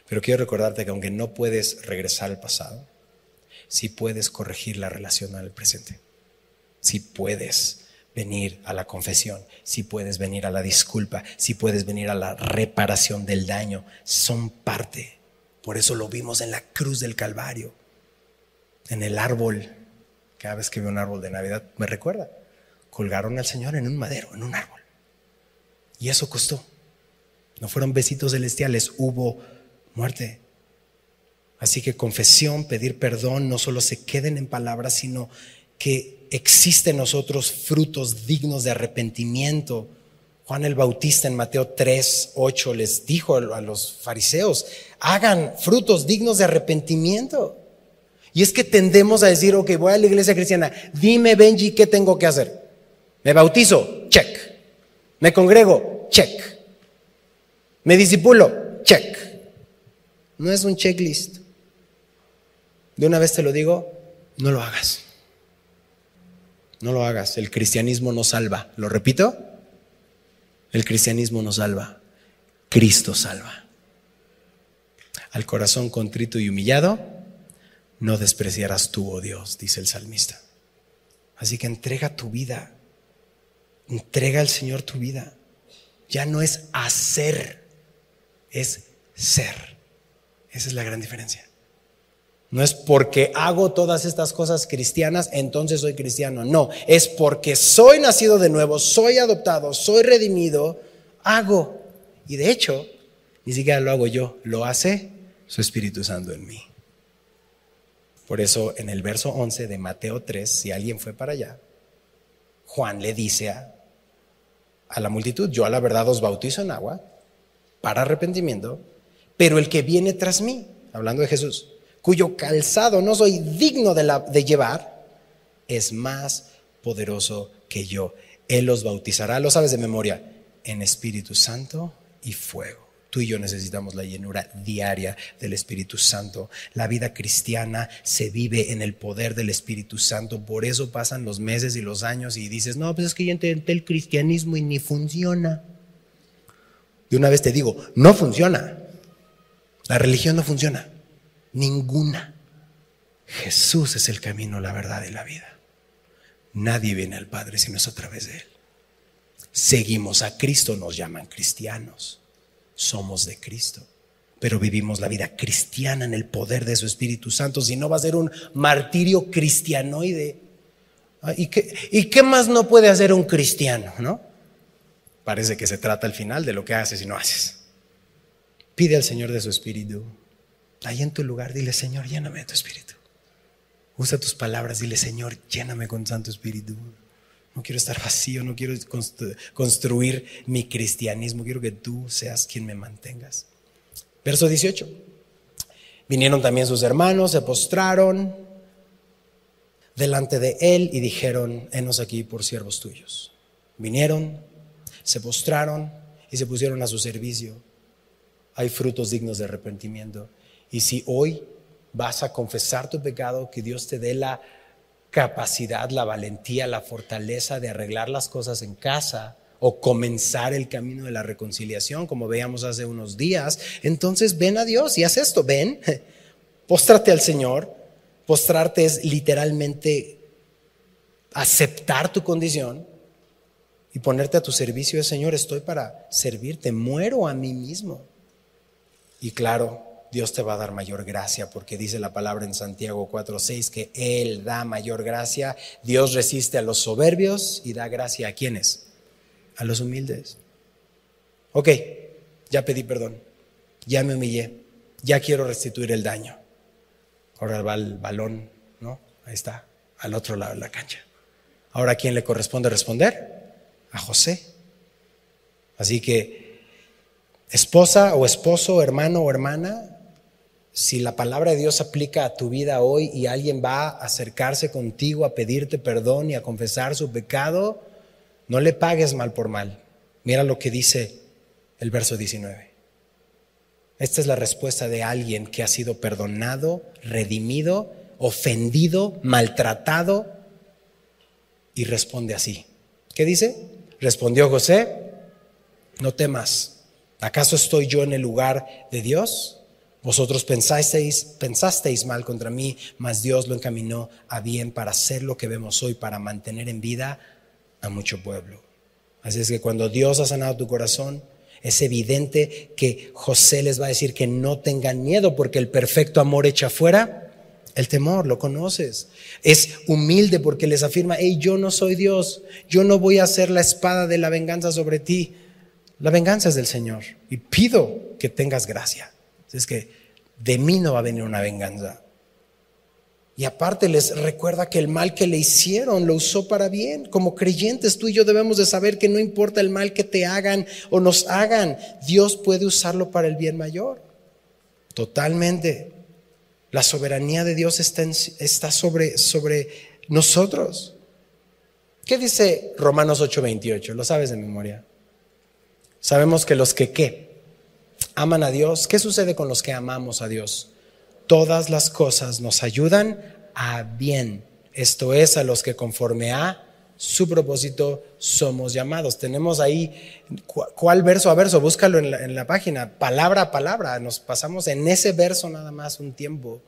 Pero quiero recordarte que aunque no puedes regresar al pasado, sí puedes corregir la relación al presente. Sí puedes venir a la confesión, sí puedes venir a la disculpa, sí puedes venir a la reparación del daño. Son parte. Por eso lo vimos en la cruz del Calvario, en el árbol. Cada vez que veo un árbol de Navidad, me recuerda. Colgaron al Señor en un madero, en un árbol. Y eso costó. No fueron besitos celestiales, hubo muerte. Así que confesión, pedir perdón, no solo se queden en palabras, sino que existen en nosotros frutos dignos de arrepentimiento. Juan el Bautista en Mateo 3, 8 les dijo a los fariseos, hagan frutos dignos de arrepentimiento. Y es que tendemos a decir, ok, voy a la iglesia cristiana, dime Benji, ¿qué tengo que hacer? Me bautizo, check. Me congrego, check. Me disipulo, check. No es un checklist. De una vez te lo digo, no lo hagas. No lo hagas. El cristianismo no salva. ¿Lo repito? El cristianismo no salva. Cristo salva. Al corazón contrito y humillado, no despreciarás tú, oh Dios, dice el salmista. Así que entrega tu vida. Entrega al Señor tu vida. Ya no es hacer, es ser. Esa es la gran diferencia. No es porque hago todas estas cosas cristianas, entonces soy cristiano. No, es porque soy nacido de nuevo, soy adoptado, soy redimido, hago. Y de hecho, ni siquiera lo hago yo, lo hace su Espíritu Santo en mí. Por eso en el verso 11 de Mateo 3, si alguien fue para allá, Juan le dice a, a la multitud, yo a la verdad os bautizo en agua para arrepentimiento, pero el que viene tras mí, hablando de Jesús, cuyo calzado no soy digno de, llevar, es más poderoso que yo. Él los bautizará, lo sabes de memoria, en Espíritu Santo y fuego. Tú y yo necesitamos la llenura diaria del Espíritu Santo. La vida cristiana se vive en el poder del Espíritu Santo. Por eso pasan los meses y los años y dices, no, pues es que yo intenté el cristianismo y ni funciona. De una vez te digo, no funciona. La religión no funciona. Ninguna. Jesús es el camino, la verdad y la vida. Nadie viene al Padre si no es a través de Él. Seguimos a Cristo, nos llaman cristianos. Somos de Cristo. Pero vivimos la vida cristiana en el poder de su Espíritu Santo. Si no va a ser un martirio cristianoide. Ah, ¿Y qué, ¿Y qué más no puede hacer un cristiano? ¿No? Parece que se trata al final de lo que haces y no haces. Pide al Señor de su Espíritu ahí en tu lugar, dile, Señor, lléname de tu espíritu. Usa tus palabras, dile, Señor, lléname con Santo Espíritu. No quiero estar vacío, no quiero construir mi cristianismo, quiero que tú seas quien me mantengas. Verso 18. Vinieron también sus hermanos, se postraron delante de él y dijeron, henos aquí por siervos tuyos. Vinieron, se postraron y se pusieron a su servicio. Hay frutos dignos de arrepentimiento. Y si hoy vas a confesar tu pecado, que Dios te dé la capacidad, la valentía, la fortaleza de arreglar las cosas en casa o comenzar el camino de la reconciliación, como veíamos hace unos días, entonces ven a Dios y haz esto, ven, [LAUGHS] póstrate al Señor. Postrarte es literalmente aceptar tu condición y ponerte a tu servicio Señor, estoy para servirte, muero a mí mismo. Y claro, Dios te va a dar mayor gracia, porque dice la palabra en Santiago 4:6 que Él da mayor gracia. Dios resiste a los soberbios y da gracia a quienes? A los humildes. Ok, ya pedí perdón, ya me humillé, ya quiero restituir el daño. Ahora va el balón, ¿no? Ahí está, al otro lado de la cancha. Ahora, ¿a quién le corresponde responder? A José. Así que, esposa o esposo, hermano o hermana, si la palabra de Dios aplica a tu vida hoy y alguien va a acercarse contigo a pedirte perdón y a confesar su pecado, no le pagues mal por mal. Mira lo que dice el verso 19. Esta es la respuesta de alguien que ha sido perdonado, redimido, ofendido, maltratado y responde así. ¿Qué dice? Respondió José, no temas, ¿acaso estoy yo en el lugar de Dios? Vosotros pensasteis, mal contra mí, mas Dios lo encaminó a bien para hacer lo que vemos hoy, para mantener en vida a mucho pueblo. Así es que cuando Dios ha sanado tu corazón, es evidente que José les va a decir que no tengan miedo porque el perfecto amor echa fuera el temor, lo conoces. Es humilde porque les afirma, hey, yo no soy Dios, yo no voy a hacer la espada de la venganza sobre ti. La venganza es del Señor y pido que tengas gracia. Es que de mí no va a venir una venganza. Y aparte les recuerda que el mal que le hicieron lo usó para bien. Como creyentes tú y yo debemos de saber que no importa el mal que te hagan o nos hagan, Dios puede usarlo para el bien mayor. Totalmente. La soberanía de Dios está, sobre, sobre nosotros. ¿Qué dice Romanos 8:28? Lo sabes de memoria. Sabemos que los que qué? Aman a Dios. ¿Qué sucede con los que amamos a Dios? todas las cosas nos ayudan a bien. Esto es a los que conforme a su propósito somos llamados. Tenemos ahí, ¿cuál verso a verso? Búscalo en la, en la página, palabra a palabra. Nos pasamos en ese verso nada más un tiempo.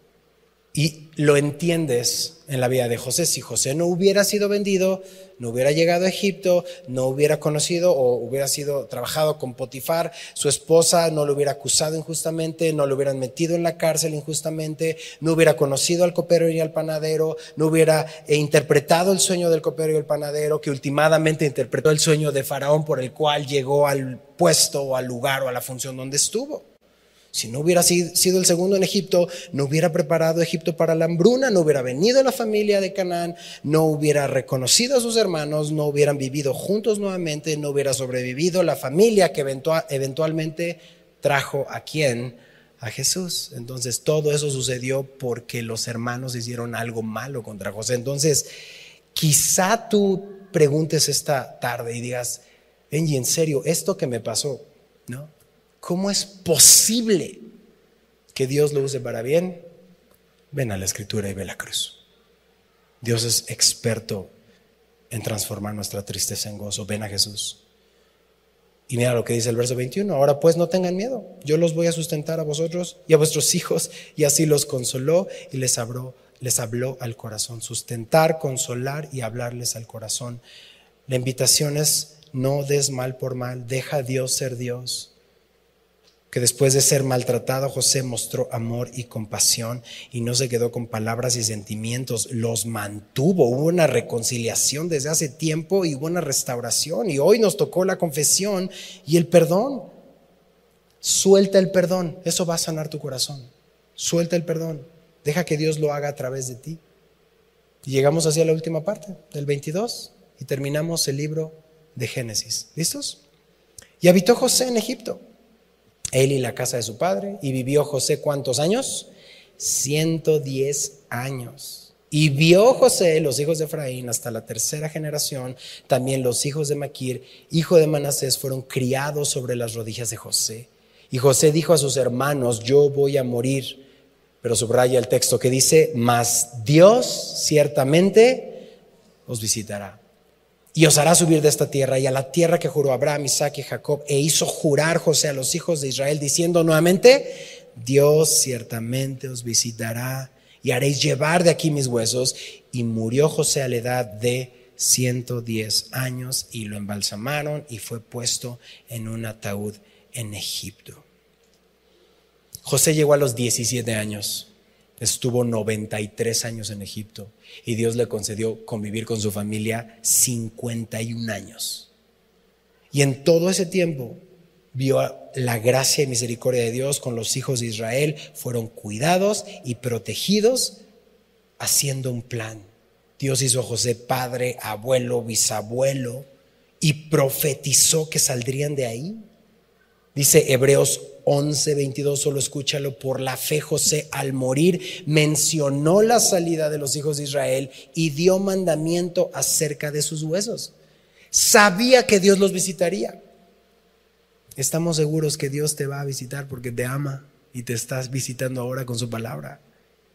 Y lo entiendes en la vida de José. Si José no hubiera sido vendido, no hubiera llegado a Egipto, no hubiera conocido o hubiera sido trabajado con Potifar, su esposa no lo hubiera acusado injustamente, no lo hubieran metido en la cárcel injustamente, no hubiera conocido al copero y al panadero, no hubiera eh, interpretado el sueño del copero y el panadero, que últimamente interpretó el sueño de Faraón por el cual llegó al puesto o al lugar o a la función donde estuvo. Si no hubiera sido el segundo en Egipto, no hubiera preparado Egipto para la hambruna, no hubiera venido la familia de Canaán, no hubiera reconocido a sus hermanos, no hubieran vivido juntos nuevamente, no hubiera sobrevivido la familia que eventualmente trajo a quién? A Jesús. Entonces todo eso sucedió porque los hermanos hicieron algo malo contra José. Entonces, quizá tú preguntes esta tarde y digas, Benji, en serio, esto que me pasó, ¿no? ¿Cómo es posible que Dios lo use para bien? Ven a la escritura y ve la cruz. Dios es experto en transformar nuestra tristeza en gozo. Ven a Jesús. Y mira lo que dice el verso 21. Ahora pues no tengan miedo. Yo los voy a sustentar a vosotros y a vuestros hijos. Y así los consoló y les habló, les habló al corazón. Sustentar, consolar y hablarles al corazón. La invitación es no des mal por mal. Deja a Dios ser Dios que después de ser maltratado José mostró amor y compasión y no se quedó con palabras y sentimientos, los mantuvo, hubo una reconciliación desde hace tiempo y hubo una restauración y hoy nos tocó la confesión y el perdón. Suelta el perdón, eso va a sanar tu corazón. Suelta el perdón, deja que Dios lo haga a través de ti. Y llegamos hacia la última parte del 22 y terminamos el libro de Génesis. ¿Listos? Y habitó José en Egipto él y la casa de su padre. Y vivió José cuántos años? 110 años. Y vio José los hijos de Efraín hasta la tercera generación, también los hijos de Maquir, hijo de Manasés, fueron criados sobre las rodillas de José. Y José dijo a sus hermanos, yo voy a morir. Pero subraya el texto que dice, mas Dios ciertamente os visitará y os hará subir de esta tierra y a la tierra que juró Abraham, Isaac y Jacob, e hizo jurar José a los hijos de Israel, diciendo nuevamente, Dios ciertamente os visitará y haréis llevar de aquí mis huesos. Y murió José a la edad de 110 años y lo embalsamaron y fue puesto en un ataúd en Egipto. José llegó a los 17 años Estuvo 93 años en Egipto y Dios le concedió convivir con su familia 51 años. Y en todo ese tiempo vio la gracia y misericordia de Dios con los hijos de Israel, fueron cuidados y protegidos haciendo un plan. Dios hizo a José padre, abuelo, bisabuelo y profetizó que saldrían de ahí. Dice Hebreos 11, 22, solo escúchalo, por la fe José al morir mencionó la salida de los hijos de Israel y dio mandamiento acerca de sus huesos. Sabía que Dios los visitaría. Estamos seguros que Dios te va a visitar porque te ama y te estás visitando ahora con su palabra.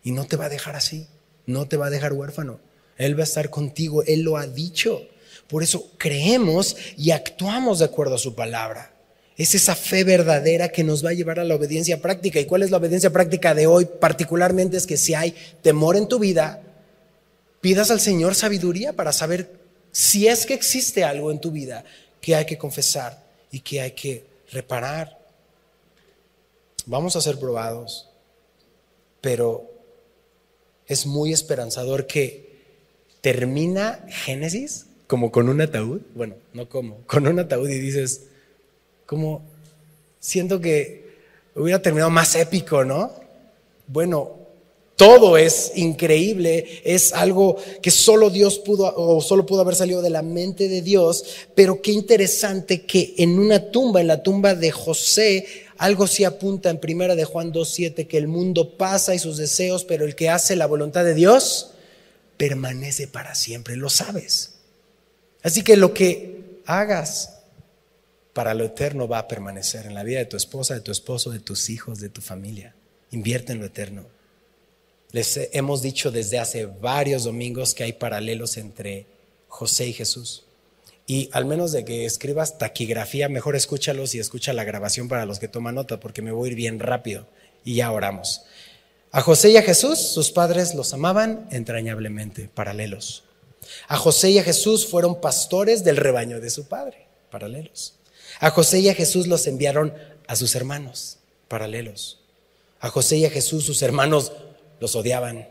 Y no te va a dejar así, no te va a dejar huérfano. Él va a estar contigo, Él lo ha dicho. Por eso creemos y actuamos de acuerdo a su palabra. Es esa fe verdadera que nos va a llevar a la obediencia práctica. ¿Y cuál es la obediencia práctica de hoy? Particularmente es que si hay temor en tu vida, pidas al Señor sabiduría para saber si es que existe algo en tu vida que hay que confesar y que hay que reparar. Vamos a ser probados, pero es muy esperanzador que termina Génesis como con un ataúd. Bueno, no como, con un ataúd y dices, como siento que hubiera terminado más épico, ¿no? Bueno, todo es increíble, es algo que solo Dios pudo o solo pudo haber salido de la mente de Dios, pero qué interesante que en una tumba, en la tumba de José, algo sí apunta en primera de Juan 2:7 que el mundo pasa y sus deseos, pero el que hace la voluntad de Dios permanece para siempre, lo sabes. Así que lo que hagas para lo eterno va a permanecer en la vida de tu esposa, de tu esposo, de tus hijos, de tu familia. Invierte en lo eterno. Les hemos dicho desde hace varios domingos que hay paralelos entre José y Jesús. Y al menos de que escribas taquigrafía, mejor escúchalos y escucha la grabación para los que toman nota, porque me voy a ir bien rápido y ya oramos. A José y a Jesús, sus padres los amaban entrañablemente, paralelos. A José y a Jesús fueron pastores del rebaño de su padre, paralelos. A José y a Jesús los enviaron a sus hermanos, paralelos. A José y a Jesús sus hermanos los odiaban.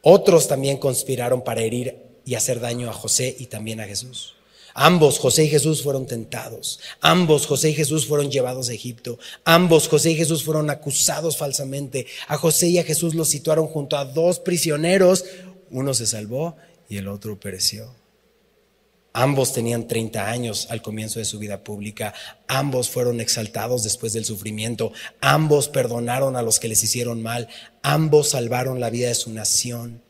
Otros también conspiraron para herir y hacer daño a José y también a Jesús. Ambos, José y Jesús, fueron tentados. Ambos, José y Jesús, fueron llevados a Egipto. Ambos, José y Jesús, fueron acusados falsamente. A José y a Jesús los situaron junto a dos prisioneros. Uno se salvó y el otro pereció. Ambos tenían 30 años al comienzo de su vida pública. Ambos fueron exaltados después del sufrimiento. Ambos perdonaron a los que les hicieron mal. Ambos salvaron la vida de su nación.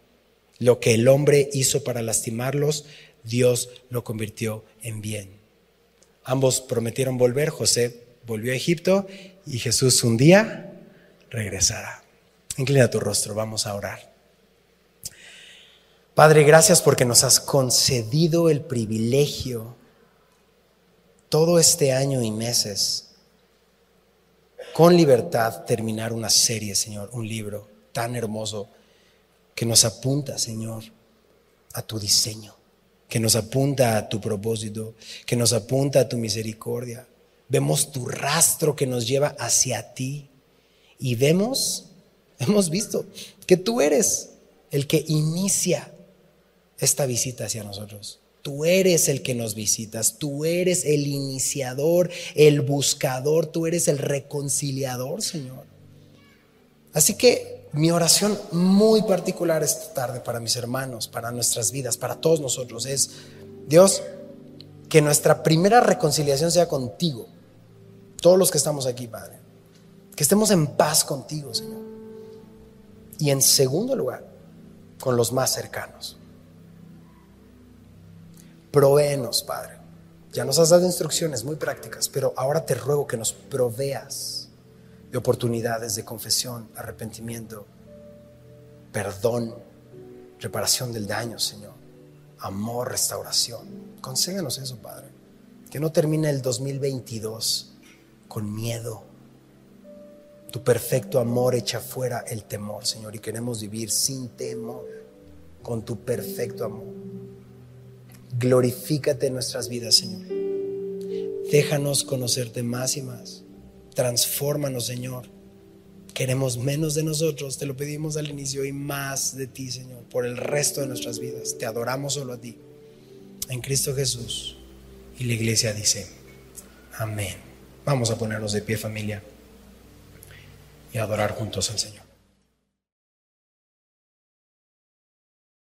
Lo que el hombre hizo para lastimarlos, Dios lo convirtió en bien. Ambos prometieron volver. José volvió a Egipto y Jesús un día regresará. Inclina tu rostro, vamos a orar. Padre, gracias porque nos has concedido el privilegio todo este año y meses con libertad terminar una serie, Señor, un libro tan hermoso que nos apunta, Señor, a tu diseño, que nos apunta a tu propósito, que nos apunta a tu misericordia. Vemos tu rastro que nos lleva hacia ti y vemos, hemos visto que tú eres el que inicia esta visita hacia nosotros. Tú eres el que nos visitas, tú eres el iniciador, el buscador, tú eres el reconciliador, Señor. Así que mi oración muy particular esta tarde para mis hermanos, para nuestras vidas, para todos nosotros es, Dios, que nuestra primera reconciliación sea contigo, todos los que estamos aquí, Padre. Que estemos en paz contigo, Señor. Y en segundo lugar, con los más cercanos. Provéenos, Padre. Ya nos has dado instrucciones muy prácticas, pero ahora te ruego que nos proveas de oportunidades de confesión, arrepentimiento, perdón, reparación del daño, Señor, amor, restauración. Concéganos eso, Padre. Que no termine el 2022 con miedo. Tu perfecto amor echa fuera el temor, Señor, y queremos vivir sin temor, con tu perfecto amor. Glorifícate en nuestras vidas, Señor. Déjanos conocerte más y más. Transfórmanos, Señor. Queremos menos de nosotros, te lo pedimos al inicio, y más de ti, Señor, por el resto de nuestras vidas. Te adoramos solo a ti. En Cristo Jesús. Y la iglesia dice, amén. Vamos a ponernos de pie familia y adorar juntos al Señor.